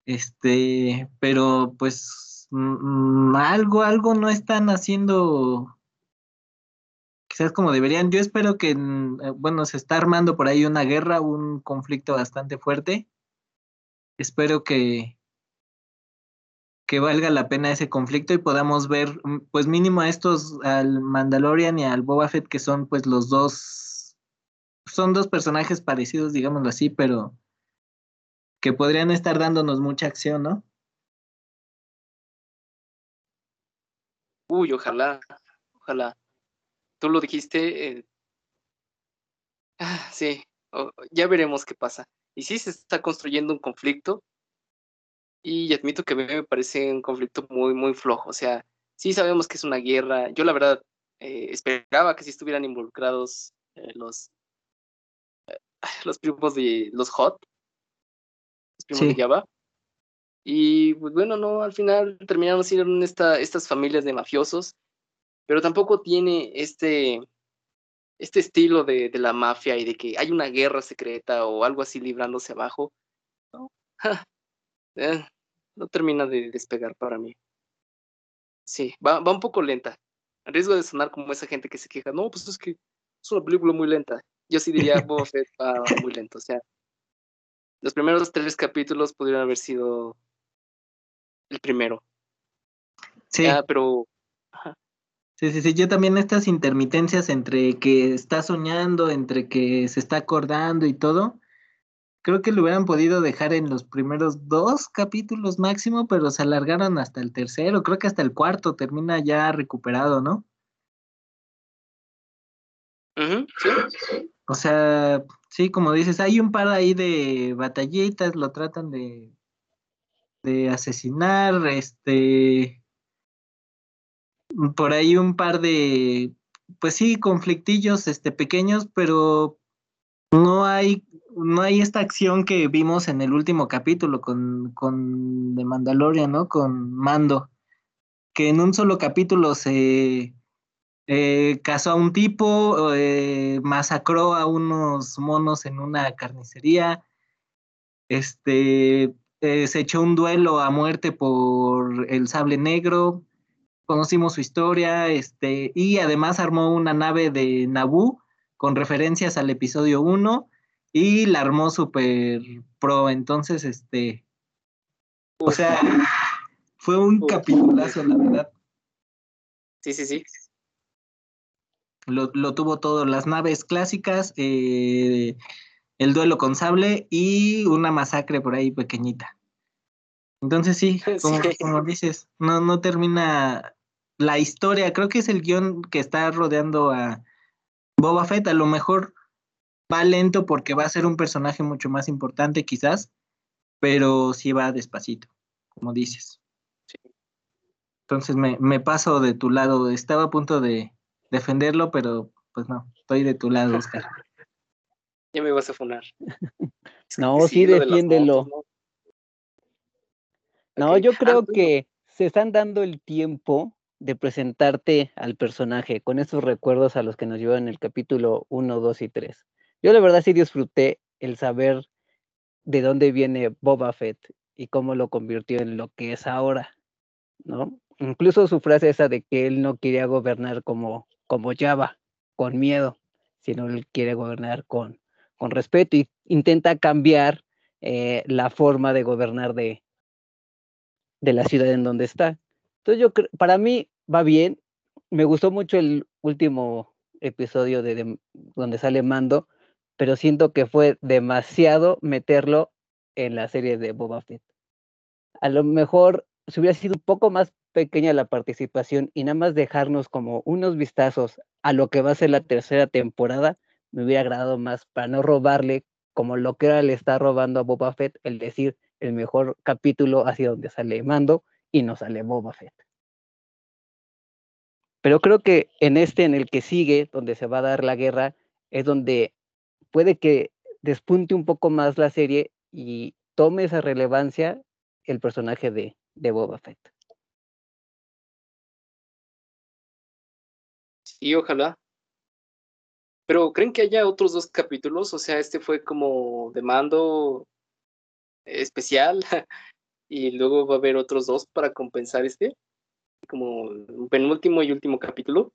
Este, pero pues Mm, algo, algo no están haciendo quizás como deberían. Yo espero que, mm, eh, bueno, se está armando por ahí una guerra, un conflicto bastante fuerte. Espero que, que valga la pena ese conflicto y podamos ver, mm, pues mínimo a estos, al Mandalorian y al Boba Fett, que son pues los dos, son dos personajes parecidos, digámoslo así, pero que podrían estar dándonos mucha acción, ¿no? Uy, ojalá, ojalá. Tú lo dijiste. Eh, ah, sí, ya veremos qué pasa. Y sí se está construyendo un conflicto. Y admito que a mí me parece un conflicto muy, muy flojo. O sea, sí sabemos que es una guerra. Yo la verdad eh, esperaba que sí estuvieran involucrados eh, los, los primos de los Hot, los primos de Java. Y pues bueno, no, al final terminaron siendo esta, estas familias de mafiosos, pero tampoco tiene este, este estilo de, la mafia y de que hay una guerra secreta o algo así librándose abajo. No, eh, no termina de despegar para mí. Sí, va, va un poco lenta. A riesgo de sonar como esa gente que se queja, no, pues es que es una película muy lenta. Yo sí diría, Boba Fett va muy lento. O sea, los primeros tres capítulos pudieron haber sido el primero. Sí. pero. Sí, sí, sí. Yo también estas intermitencias entre que está soñando, entre que se está acordando y todo, creo que lo hubieran podido dejar en los primeros dos capítulos máximo, pero se alargaron hasta el tercero, creo que hasta el cuarto termina ya recuperado, ¿no? sí. O sea, sí, como dices, hay un par ahí de batallitas, lo tratan de de asesinar, este, por ahí un par de pues sí, conflictillos este, pequeños, pero no hay, no hay esta acción que vimos en el último capítulo con, con The Mandalorian, ¿no? Con Mando, que en un solo capítulo se eh, casó a un tipo, eh, masacró a unos monos en una carnicería, este, eh, se echó un duelo a muerte por el sable negro, conocimos su historia, este, y además armó una nave de Naboo con referencias al episodio 1 y la armó super pro, entonces, este, o sea, fue un capitulazo, la verdad. Sí, sí, sí. Lo, lo tuvo todo, las naves clásicas, eh, el duelo con sable y una masacre por ahí pequeñita. Entonces sí, como, como dices, no, no termina la historia, creo que es el guion que está rodeando a Boba Fett, a lo mejor va lento porque va a ser un personaje mucho más importante quizás, pero sí va despacito, como dices. Entonces me, me paso de tu lado, estaba a punto de defenderlo, pero pues no, estoy de tu lado, Oscar. Ya me vas a funar. no, sí, defiéndelo. no, yo creo que se están dando el tiempo de presentarte al personaje con esos recuerdos a los que nos llevan el capítulo 1, 2 y 3. Yo la verdad sí disfruté el saber de dónde viene Boba Fett y cómo lo convirtió en lo que es ahora, ¿no? Incluso su frase esa de que él no quería gobernar como, como Java, con miedo, sino él quiere gobernar con, con respeto y intenta cambiar eh, la forma de gobernar de, de la ciudad en donde está. Entonces yo para mí va bien. Me gustó mucho el último episodio de, donde sale Mando, pero siento que fue demasiado meterlo en la serie de Boba Fett. A lo mejor si hubiera sido un poco más pequeña la participación y nada más dejarnos como unos vistazos a lo que va a ser la tercera temporada, me hubiera agradado más para no robarle como lo que ahora le está robando a Boba Fett, el decir el mejor capítulo hacia donde sale Mando y no sale Boba Fett. Pero creo que en este, en el que sigue, donde se va a dar la guerra, es donde puede que despunte un poco más la serie y tome esa relevancia el personaje de, de Boba Fett. Sí, ojalá. Pero ¿creen que haya otros dos capítulos? O sea, este fue como de mando especial y luego va a haber otros dos para compensar este, como penúltimo y último capítulo.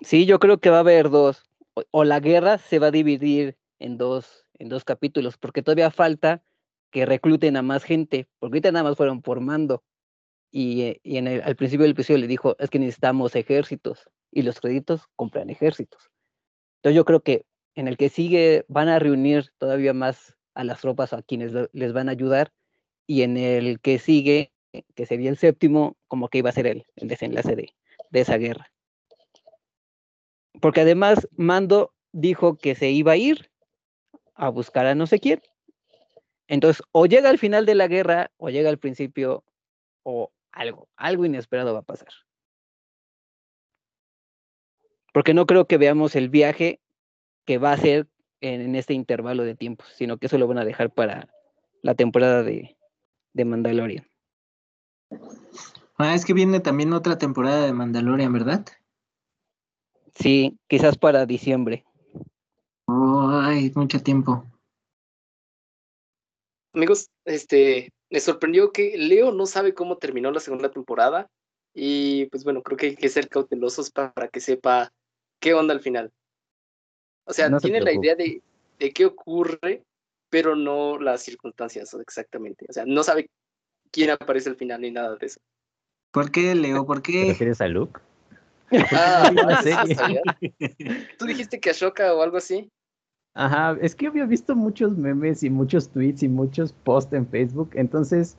Sí, yo creo que va a haber dos. O, la guerra se va a dividir en dos, en dos capítulos, porque todavía falta que recluten a más gente, porque ahorita nada más fueron por mando. Y, eh, y en el, al principio del episodio le dijo, es que necesitamos ejércitos, y los créditos compran ejércitos. Entonces yo creo que en el que sigue van a reunir todavía más a las tropas a quienes les van a ayudar y en el que sigue, que sería el séptimo, como que iba a ser el, el desenlace de, de esa guerra. Porque además Mando dijo que se iba a ir a buscar a no sé quién. Entonces, o llega al final de la guerra, o llega al principio, o algo, algo inesperado va a pasar. Porque no creo que veamos el viaje que va a ser en, este intervalo de tiempo, sino que eso lo van a dejar para la temporada de, de Mandalorian. Ah, es que viene también otra temporada de Mandalorian, ¿verdad? Sí, quizás para diciembre. ay, mucho tiempo. Amigos, este, me sorprendió que Leo no sabe cómo terminó la segunda temporada y pues bueno, creo que hay que ser cautelosos para que sepa qué onda al final. O sea, tiene la idea de, de qué ocurre, pero no las circunstancias exactamente. O sea, no sabe quién aparece al final ni nada de eso. ¿Por qué, Leo? ¿Por qué? ¿Te refieres a Luke? Ah, ¿Tú dijiste que Ashoka o algo así? Ajá, es que había visto muchos memes y muchos tweets y muchos posts en Facebook, entonces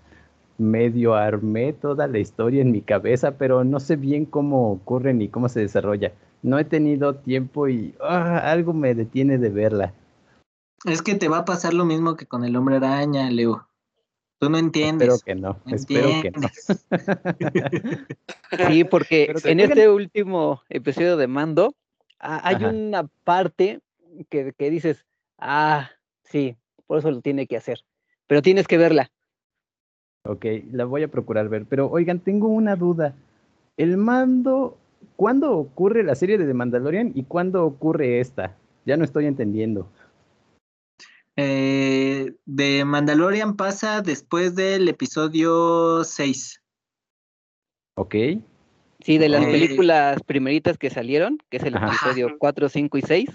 medio armé toda la historia en mi cabeza, pero no sé bien cómo ocurre ni cómo se desarrolla no he tenido tiempo y ah, algo me detiene de verla. Es que te va a pasar lo mismo que con el hombre araña, Leo. Tú no entiendes. Espero que no, espero que no. Sí, porque en este último episodio de Mando ha- hay Ajá. una parte que, que dices, ah, sí, por eso lo tiene que hacer. Pero tienes que verla. Ok, la voy a procurar ver. Pero oigan, tengo una duda. El mando, ¿cuándo ocurre la serie de The Mandalorian y cuándo ocurre esta? Ya no estoy entendiendo. Eh, de Mandalorian pasa después del episodio 6. Ok, Sí, de las Eh, películas primeritas que salieron, que es el Ajá. episodio 4, 5 y 6,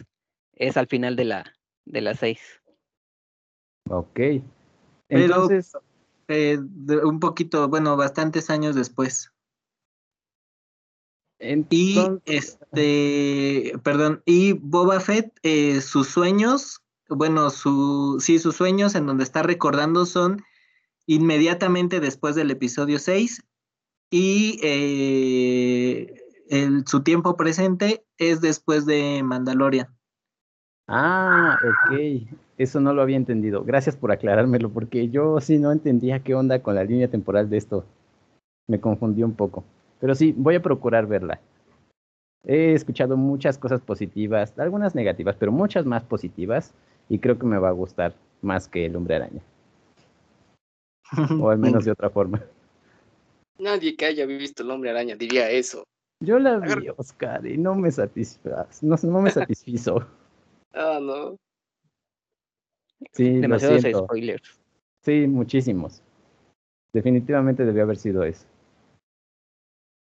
es al final de la, de las 6. ok. Pero- Entonces, Eh, de- un poquito, bueno, bastantes años después. Y entonces- este, perdón, y Boba Fett, eh, sus sueños, bueno, su, sí, sus sueños en donde está recordando son inmediatamente después del episodio 6 y eh, el, su tiempo presente es después de Mandalorian. Ah, ok. Eso no lo había entendido. Gracias por aclarármelo, porque yo sí no entendía qué onda con la línea temporal de esto. Me confundió un poco. Pero sí, voy a procurar verla. He escuchado muchas cosas positivas, algunas negativas, pero muchas más positivas, y creo que me va a gustar más que el hombre araña, o al menos de otra forma. Nadie que haya visto el hombre araña diría eso. Yo la vi, Oscar, y no me satisfaz, no, no me satisfizo. Ah, no. Sí, lo Demasiados siento. spoilers. Sí, muchísimos. Definitivamente debió haber sido eso.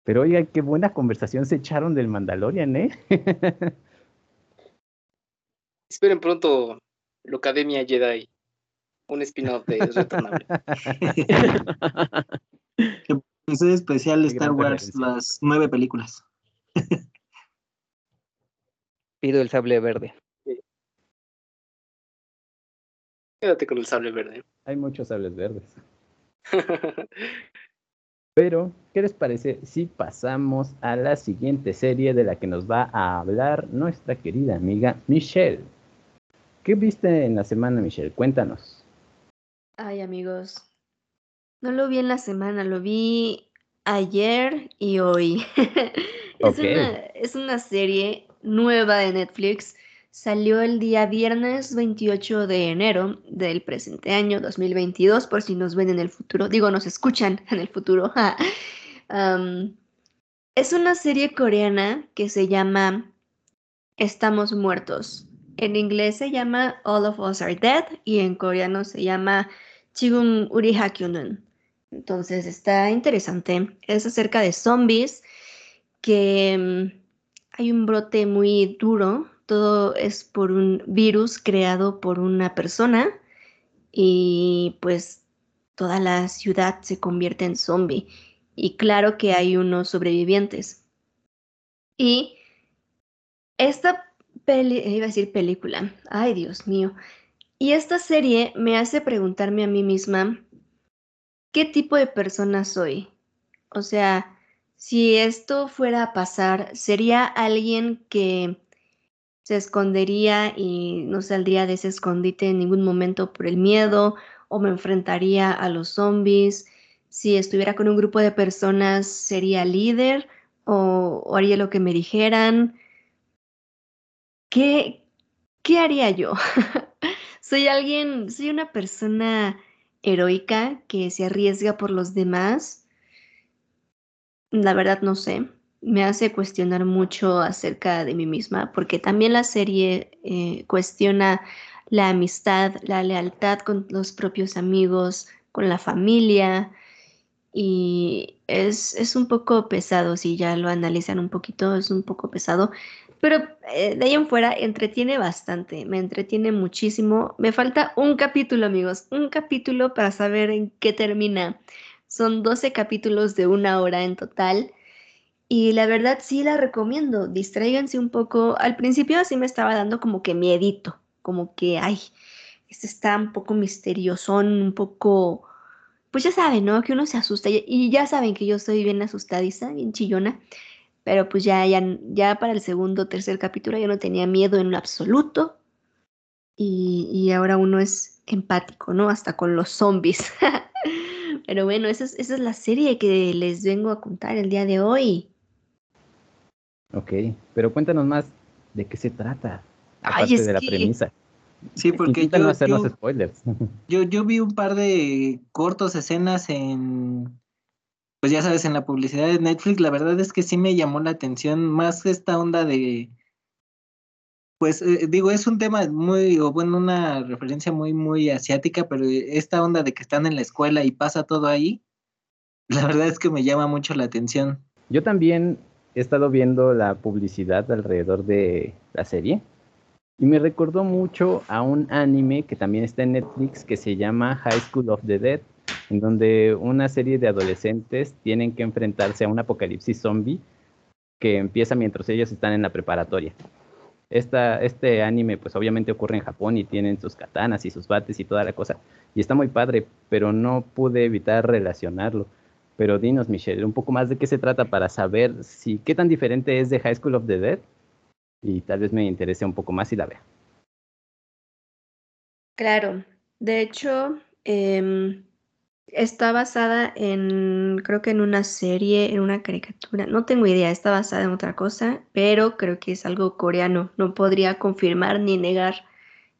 Pero oiga, qué buena conversación se echaron del Mandalorian, ¿eh? Esperen pronto la Academia Jedi. Un spin-off de Retornable. Episodio especial de Star Wars, referencia. las nueve películas. Pido el sable verde. Quédate con el sable verde. Hay muchos sables verdes. Pero, ¿qué les parece si pasamos a la siguiente serie de la que nos va a hablar nuestra querida amiga Michelle? ¿Qué viste en la semana, Michelle? Cuéntanos. Ay, amigos. No lo vi en la semana, lo vi ayer y hoy. es, una, es una serie nueva de Netflix. Salió el día viernes 28 de enero del presente año 2022, por si nos ven en el futuro. Digo, nos escuchan en el futuro. Es una serie coreana que se llama Estamos muertos. En inglés se llama All of Us Are Dead y en coreano se llama Chigum Uri Hakyunun. Entonces está interesante. Es acerca de zombies que mm, hay un brote muy duro. Todo es por un virus creado por una persona y pues toda la ciudad se convierte en zombie. Y claro que hay unos sobrevivientes. Y esta peli, iba a decir película, ay Dios mío. Y esta serie me hace preguntarme a mí misma, ¿qué tipo de persona soy? O sea, si esto fuera a pasar, ¿sería alguien que se escondería y no saldría de ese escondite en ningún momento por el miedo o me enfrentaría a los zombies? Si estuviera con un grupo de personas, ¿sería líder o, o haría lo que me dijeran? ¿Qué, qué haría yo? soy alguien, soy una persona heroica que se arriesga por los demás. La verdad no sé. Me hace cuestionar mucho acerca de mí misma, porque también la serie eh, cuestiona la amistad, la lealtad con los propios amigos, con la familia, y es, es un poco pesado, si ya lo analizan un poquito, es un poco pesado, pero eh, de ahí en fuera entretiene bastante, me entretiene muchísimo. Me falta un capítulo, amigos, un capítulo para saber en qué termina. Son 12 capítulos de una hora en total. Y la verdad sí la recomiendo. Distráiganse un poco. Al principio sí me estaba dando como que miedito, como que, ay, este está un poco misteriosón, un poco, pues ya saben, ¿no? Que uno se asusta. Y ya saben que yo soy bien asustadiza, bien chillona. Pero pues ya, ya, ya para el segundo o tercer capítulo yo no tenía miedo en lo absoluto. Y, y ahora uno es empático, ¿no? Hasta con los zombies. Pero bueno, esa es, esa es la serie que les vengo a contar el día de hoy. Ok, pero cuéntanos más de qué se trata, aparte de la premisa. Sí, porque yo, no hacernos spoilers. Yo, yo vi un par de cortos escenas en, pues ya sabes, en la publicidad de Netflix. La verdad es que sí me llamó la atención más esta onda de, pues eh, digo, es un tema muy, o bueno, una referencia muy, muy asiática, pero esta onda de que están en la escuela y pasa todo ahí, la verdad es que me llama mucho la atención. Yo también he estado viendo la publicidad alrededor de la serie y me recordó mucho a un anime que también está en Netflix que se llama High School of the Dead, en donde una serie de adolescentes tienen que enfrentarse a un apocalipsis zombie que empieza mientras ellos están en la preparatoria. Esta, este anime pues obviamente ocurre en Japón y tienen sus katanas y sus bates y toda la cosa. Y está muy padre, pero no pude evitar relacionarlo. Pero dinos, Michelle, un poco más de qué se trata para saber si qué tan diferente es de High School of the Dead y tal vez me interese un poco más y la vea. Claro, de hecho, em, está basada en, creo que en una serie, en una caricatura, no tengo idea, está basada en otra cosa, pero creo que es algo coreano, no podría confirmar ni negar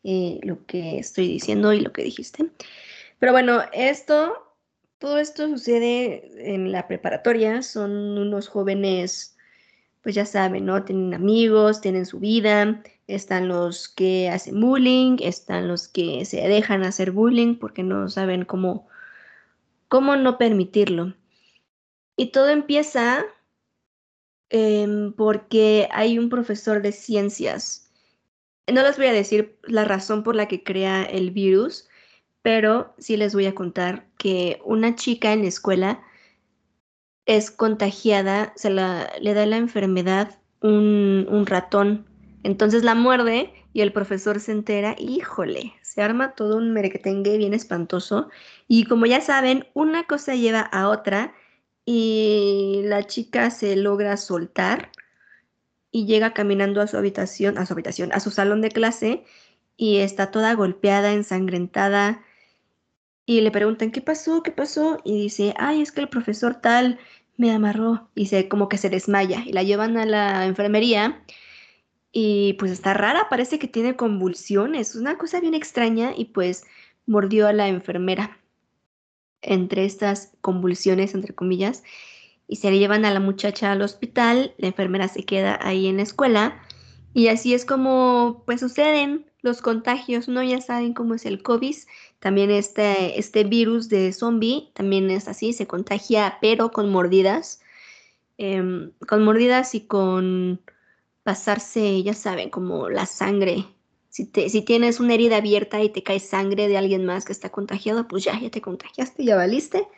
eh, lo que estoy diciendo y lo que dijiste. Pero bueno, esto, todo esto sucede en la preparatoria, son unos jóvenes pues ya saben, ¿no? Tienen amigos, tienen su vida, están los que hacen bullying, están los que se dejan hacer bullying porque no saben cómo, cómo no permitirlo. Y todo empieza em, porque hay un profesor de ciencias. No les voy a decir la razón por la que crea el virus, pero sí les voy a contar que una chica en la escuela es contagiada, se le da la enfermedad un, un ratón. Entonces la muerde y el profesor se entera, híjole, se arma todo un merequetengue bien espantoso. Y como ya saben, una cosa lleva a otra y la chica se logra soltar y llega caminando a su habitación, a su habitación, a su salón de clase y está toda golpeada, ensangrentada. Y le preguntan, ¿qué pasó? ¿Qué pasó? Y dice, ay, es que el profesor tal me amarró y se como que se desmaya y la llevan a la enfermería y pues está rara, parece que tiene convulsiones, una cosa bien extraña y pues mordió a la enfermera entre estas convulsiones, entre comillas, y se le llevan a la muchacha al hospital, la enfermera se queda ahí en la escuela y así es como pues suceden los contagios, ¿no? Ya saben cómo es el COVID, también este, este virus de zombie también es así, se contagia, pero con mordidas. Em, con mordidas y con pasarse, ya saben, como la sangre. Si, si tienes una herida abierta y te cae sangre de alguien más que está contagiado, pues ya, ya te contagiaste, ya valiste.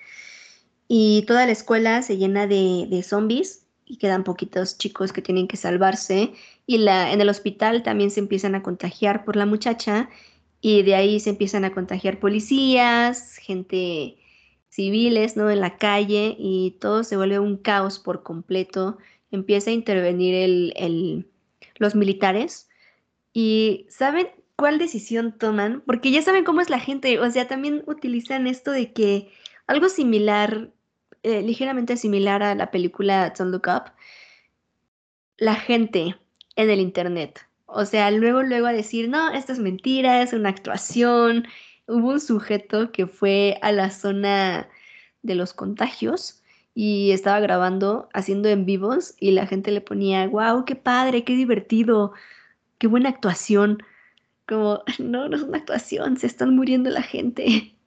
Y toda la escuela se llena de, de zombies y quedan poquitos chicos que tienen que salvarse. Y la, en el hospital también se empiezan a contagiar por la muchacha y de ahí se empiezan a contagiar policías, gente civiles, ¿no? En la calle y todo se vuelve un caos por completo. Empieza a intervenir el, los militares y ¿saben cuál decisión toman? Porque ya saben cómo es la gente, o sea, también utilizan esto de que algo similar, eh, ligeramente similar a la película Don't Look Up, la gente en el Internet o sea, luego, luego a decir, no, esto es mentira, es una actuación. Hubo un sujeto que fue a la zona de los contagios y estaba grabando, haciendo en vivos y la gente le ponía, wow, qué padre, qué divertido, qué buena actuación. Como, no, no es una actuación, se están muriendo la gente.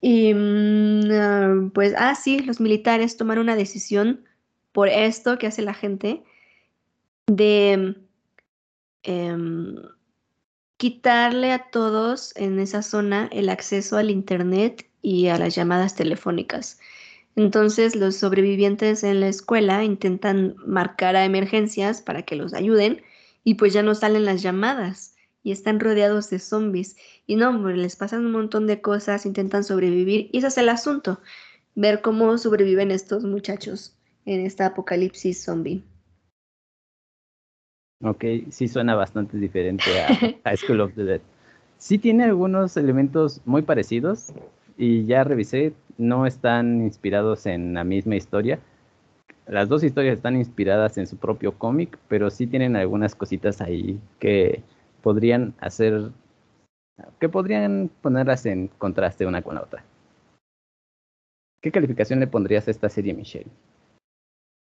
Y mm, ah, pues, ah, sí, los militares tomaron una decisión por esto que hace la gente de Em, quitarle a todos en esa zona el acceso al Internet y a las llamadas telefónicas. Entonces los sobrevivientes en la escuela intentan marcar a emergencias para que los ayuden y pues ya no salen las llamadas y están rodeados de zombies. Y no, les pasan un montón de cosas, intentan sobrevivir y ese es el asunto, ver cómo sobreviven estos muchachos en esta apocalipsis zombie. Ok, sí suena bastante diferente a High School of the Dead. sí tiene algunos elementos muy parecidos y ya revisé, no están inspirados en la misma historia. Las dos historias están inspiradas en su propio cómic, pero sí tienen algunas cositas ahí que podrían hacer, que podrían ponerlas en contraste una con la otra. ¿Qué calificación le pondrías a esta serie, Michelle?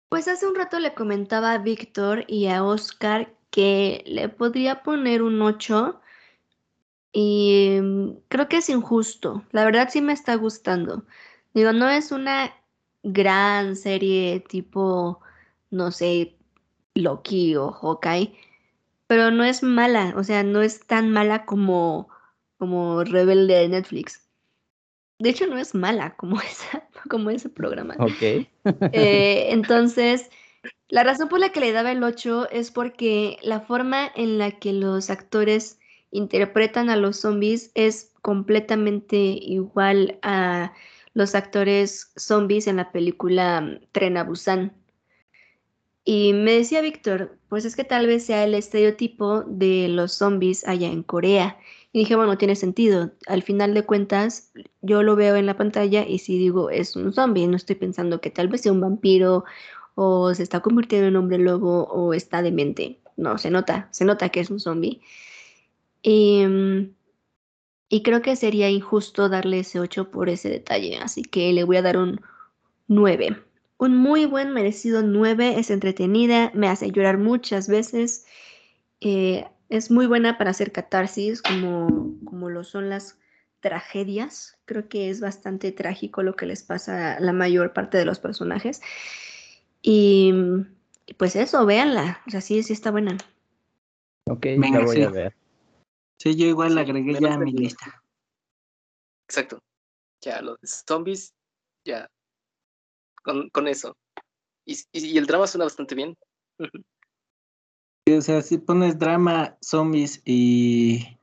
Pues hace un rato le comentaba a Víctor y a Oscar que le podría poner un 8 y mm, creo que es injusto. La verdad sí me está gustando. Digo, no es una gran serie tipo, no sé, Loki o Hawkeye, pero no es mala, o sea, no es tan mala como, como Rebelde de Netflix. De hecho, no es mala como, esa, como ese programa. Ok. Eh, entonces, la razón por la que le daba el 8 es porque la forma en la que los actores interpretan a los zombies es completamente igual a los actores zombies en la película mm, Tren a Busan. Y me decía Víctor, pues es que tal vez sea el estereotipo de los zombies allá en Corea. Y dije, bueno, tiene sentido. Al final de cuentas, yo lo veo en la pantalla y si digo es un zombie, no estoy pensando que tal vez sea un vampiro o se está convirtiendo en hombre lobo o está demente. No, se nota, se nota que es un zombie. Y, em, y creo que sería injusto darle ese 8 por ese detalle, así que le voy a dar un 9. Un muy buen merecido 9, es entretenida, me hace llorar muchas veces, eh, es muy buena para hacer catarsis como, como lo son las tragedias. Creo que es bastante trágico lo que les pasa a la mayor parte de los personajes. Y pues eso, véanla. O sea, sí, sí está buena. Ok, la voy a ver. Sí, yo igual la agregué ya a mi lista. Exacto. Ya, los zombies, ya. Con, con eso. Y, y, el drama suena bastante bien. Sí, o sea, si pones drama, zombies y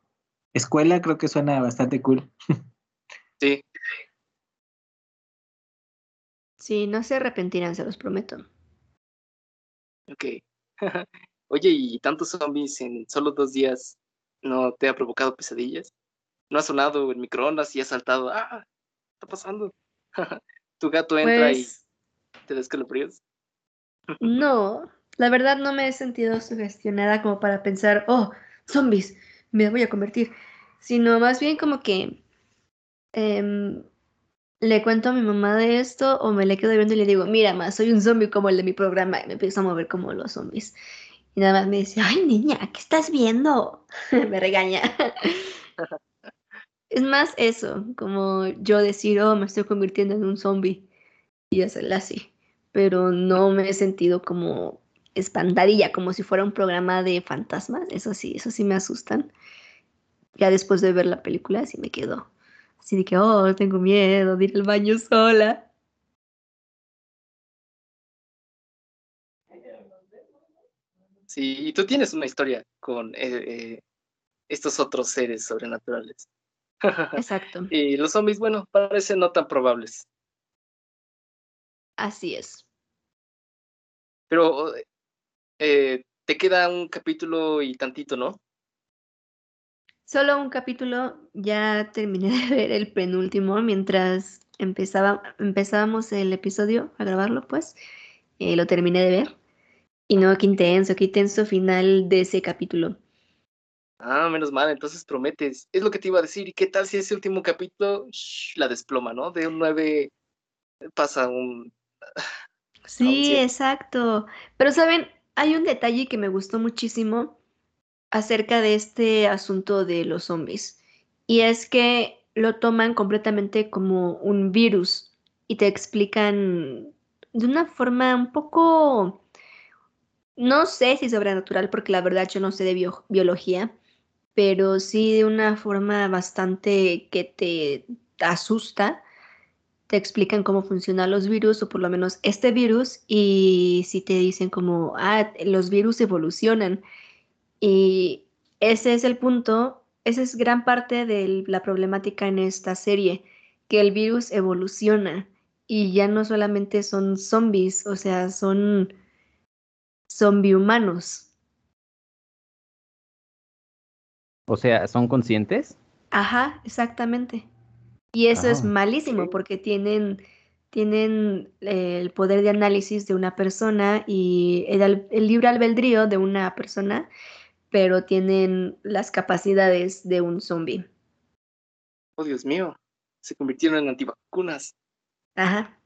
escuela, creo que suena bastante cool. Sí. Sí, no se arrepentirán, se los prometo. Ok. Oye, y tantos zombies en solo dos días, ¿No te ha provocado pesadillas? ¿No ha sonado el microondas y ha saltado? ¡Ah! ¿Qué está pasando? tu gato entra y pues te descalabrías. no, la verdad no me he sentido sugestionada como para pensar, oh, zombies, me voy a convertir. Sino más bien como que em, le cuento a mi mamá de esto o me le quedo viendo y le digo, mira, más soy un zombie como el de mi programa y me empiezo a mover como los zombies. Y nada más me dice, ay niña, ¿qué estás viendo? me regaña. es más eso, como yo decir, oh, me estoy convirtiendo en un zombie y hacerla así. Pero no me he sentido como espantadilla, como si fuera un programa de fantasmas. Eso sí, eso sí me asustan. Ya después de ver la película, sí me quedo así de que, oh, tengo miedo de ir al baño sola. Sí, y tú tienes una historia con eh, eh, estos otros seres sobrenaturales. Exacto. y los zombies, bueno, parecen no tan probables. Así es. Pero eh, te queda un capítulo y tantito, ¿no? Solo un capítulo, ya terminé de ver el penúltimo mientras empezaba, empezábamos el episodio a grabarlo, pues lo terminé de ver. Y no, qué intenso, qué intenso final de ese capítulo. Ah, menos mal, entonces prometes. Es lo que te iba a decir. ¿Y qué tal si ese último capítulo la desploma, ¿no? De un 9 pasa un... Sí, exacto. Pero saben, hay un detalle que me gustó muchísimo acerca de este asunto de los zombies. Y es que lo toman completamente como un virus y te explican de una forma un poco no sé si sobrenatural, porque la verdad yo no sé de biología, pero sí de una forma bastante que te asusta. Te explican cómo funcionan los virus, o por lo menos este virus, y si te dicen como, ah, los virus evolucionan. Y ese es el punto, esa es gran parte de la problemática en esta serie, que el virus evoluciona y ya no solamente son zombies, o sea, son zombie humanos. O sea, ¿son conscientes? Ajá, exactamente. Y eso es Ah, malísimo porque tienen, tienen eh, el poder de análisis de una persona y el, el libre albedrío de una persona, pero tienen las capacidades de un zombie. Oh, Dios mío. Se convirtieron en antivacunas. Ajá.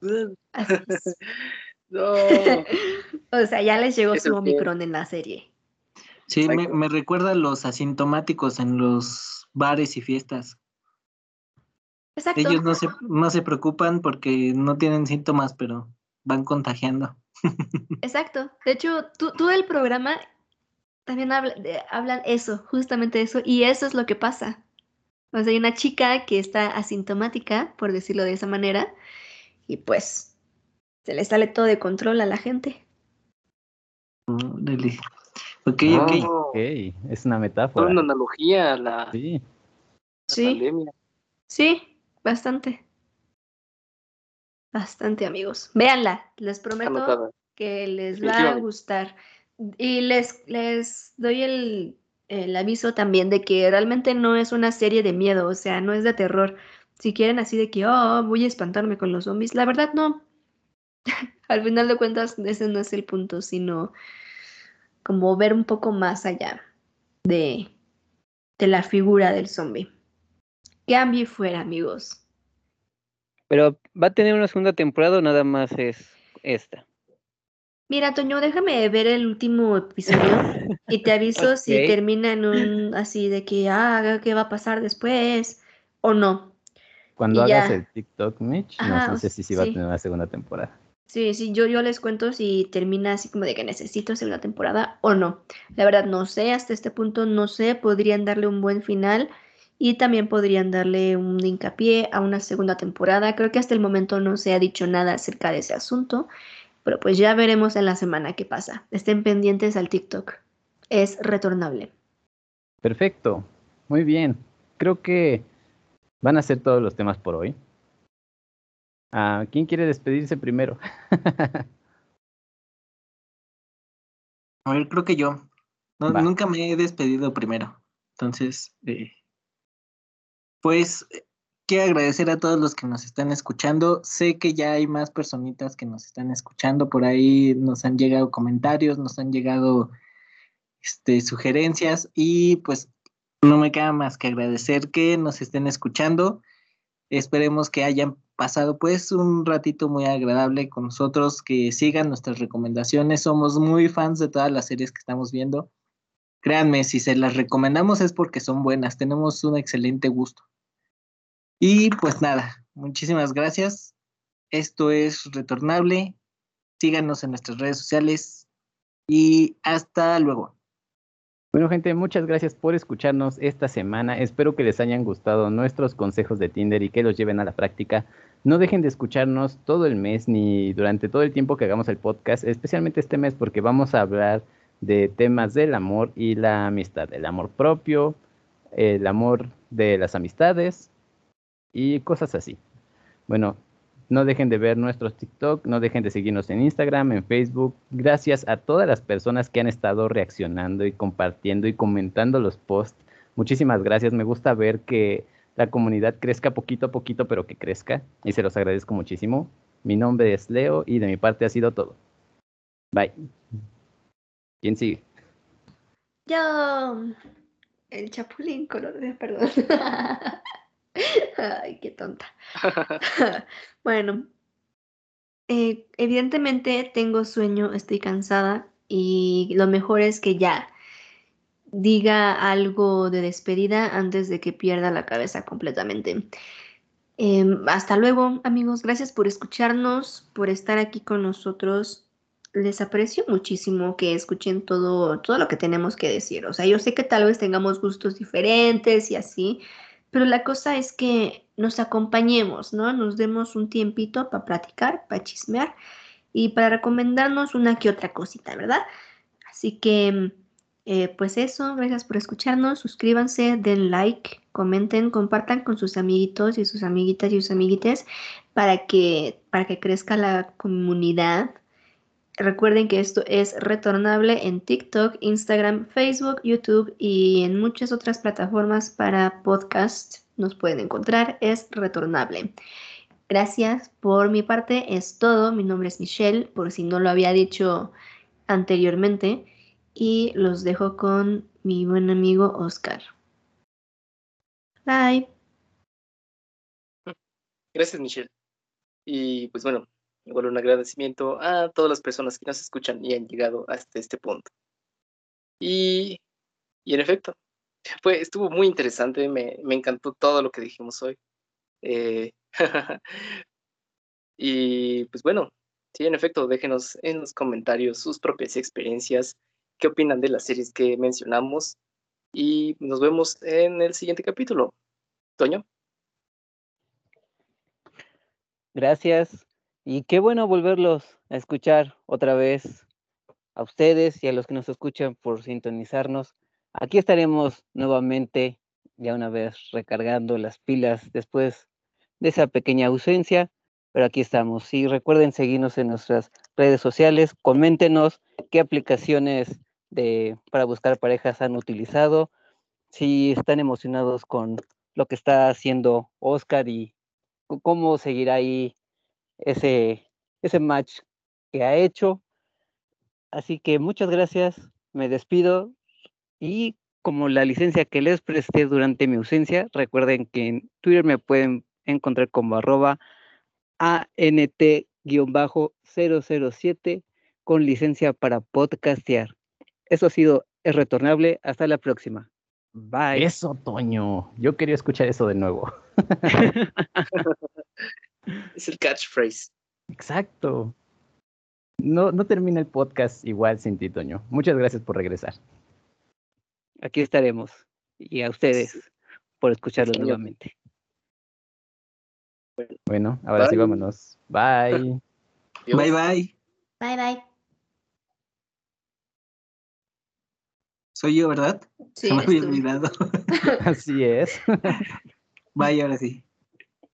Así es. No. O sea, ya les llegó su el que- Omicron en la serie. Sí, me, recuerda a los asintomáticos en los bares y fiestas. Exacto. Ellos no se, no se preocupan porque no tienen síntomas, pero van contagiando. Exacto. De hecho, tú, tú del programa también habla- de- hablan eso, justamente eso, y eso es lo que pasa. O sea, hay una chica que está asintomática, por decirlo de esa manera, y pues se le sale todo de control a la gente. Ok, Oh, ok. Ok, es una metáfora. una analogía a la, Sí, la Sí, pandemia. sí, bastante. Bastante, amigos. Véanla, les prometo Anotada. que les va a gustar. Y les, les doy el, el aviso también de que realmente no es una serie de miedo, o sea, no es de terror. Si quieren así de que, oh, voy a espantarme con los zombies, la verdad no. Al final de cuentas, ese no es el punto, sino como ver un poco más allá de, de la figura del zombie. Cambie fuera, amigos. Pero ¿va a tener una segunda temporada o nada más es esta? Mira, Toño, déjame ver el último episodio y te aviso si termina en un así de que, ah, ¿qué va a pasar después? O no. cuando Y hagas ya. el TikTok, Mitch, Ajá, nos dices si sí va a tener una segunda temporada. Sí, sí, yo, yo les cuento si termina así como de que necesito segunda temporada o no. La verdad no sé, hasta este punto no sé, podrían darle un buen final y también podrían darle un hincapié a una segunda temporada. Creo que hasta el momento no se ha dicho nada acerca de ese asunto, pero pues ya veremos en la semana qué pasa. Estén pendientes al TikTok. Es retornable. Perfecto, muy bien. Creo que van a ser todos los temas por hoy. Ah, ¿Quién quiere despedirse primero? A ver, creo que yo. No, nunca me he despedido primero. Entonces, eh, pues eh, quiero agradecer a todos los que nos están escuchando. Sé que ya hay más personitas que nos están escuchando. Por ahí nos han llegado comentarios, nos han llegado este, sugerencias y pues no me queda más que agradecer que nos estén escuchando. Esperemos que hayan pasado pues un ratito muy agradable con nosotros, que sigan nuestras recomendaciones. Somos muy fans de todas las series que estamos viendo. Créanme, si se las recomendamos es porque son buenas, tenemos un excelente gusto. Y pues nada, muchísimas gracias. Esto es Retornable. Síganos en nuestras redes sociales y hasta luego. Bueno, gente, muchas gracias por escucharnos esta semana. Espero que les hayan gustado nuestros consejos de Tinder y que los lleven a la práctica. No dejen de escucharnos todo el mes ni durante todo el tiempo que hagamos el podcast, especialmente este mes porque vamos a hablar de temas del amor y la amistad, el amor propio, el amor de las amistades y cosas así. Bueno, no dejen de ver nuestros TikTok, no dejen de seguirnos en Instagram, en Facebook. Gracias a todas las personas que han estado reaccionando y compartiendo y comentando los posts. Muchísimas gracias. Me gusta ver que la comunidad crezca poquito a poquito, pero que crezca. Y se los agradezco muchísimo. Mi nombre es Leo y de mi parte ha sido todo. Bye. ¿Quién sigue? Yo, el chapulín color de perdón. Ay, qué tonta. bueno, eh, evidentemente tengo sueño, estoy cansada y lo mejor es que ya diga algo de despedida antes de que pierda la cabeza completamente. Em, hasta luego, amigos. Gracias por escucharnos, por estar aquí con nosotros. Les aprecio muchísimo que escuchen todo, todo lo que tenemos que decir. O sea, yo sé que tal vez tengamos gustos diferentes y así, pero la cosa es que nos acompañemos, ¿no? Nos demos un tiempito para platicar, para chismear y para recomendarnos una que otra cosita, ¿verdad? Así que, eh, pues eso, gracias por escucharnos, suscríbanse, den like, comenten, compartan con sus amiguitos y sus amiguitas y sus amiguites para que, para que crezca la comunidad Recuerden que esto es retornable en TikTok, Instagram, Facebook, YouTube y en muchas otras plataformas para podcast. Nos pueden encontrar, es retornable. Gracias por mi parte, es todo. Mi nombre es Michelle, por si no lo había dicho anteriormente. Y los dejo con mi buen amigo Oscar. Bye. Gracias, Michelle. Y pues bueno, igual un agradecimiento a todas las personas que nos escuchan y han llegado hasta este punto. Y, y en efecto, fue, estuvo muy interesante, me, me encantó todo lo que dijimos hoy. Eh, y pues bueno, sí, en efecto, déjenos en los comentarios sus propias experiencias, qué opinan de las series que mencionamos y nos vemos en el siguiente capítulo. Toño. Gracias. Y qué bueno volverlos a escuchar otra vez a ustedes y a los que nos escuchan por sintonizarnos. Aquí estaremos nuevamente, ya una vez recargando las pilas después de esa pequeña ausencia, pero aquí estamos. Y recuerden seguirnos en nuestras redes sociales, coméntenos qué aplicaciones de, para buscar parejas han utilizado, si están emocionados con lo que está haciendo Oscar y cómo seguirá ahí ese, ese match que ha hecho. Así que muchas gracias, me despido y como la licencia que les presté durante mi ausencia, recuerden que en Twitter me pueden encontrar como arroba ANT-007 con licencia para podcastear. Eso ha sido Es Retornable. Hasta la próxima. Bye. Eso, Toño. Yo quería escuchar eso de nuevo. es el catchphrase. Exacto. No, no termina el podcast igual sin ti, Toño. Muchas gracias por regresar. Aquí estaremos. Y a ustedes por escucharlo nuevamente. Bueno, ahora sí vámonos. Bye. Bye, bye. Bye, bye. Soy yo, ¿verdad? Sí, Se me había olvidado. Así es. Bye, ahora sí.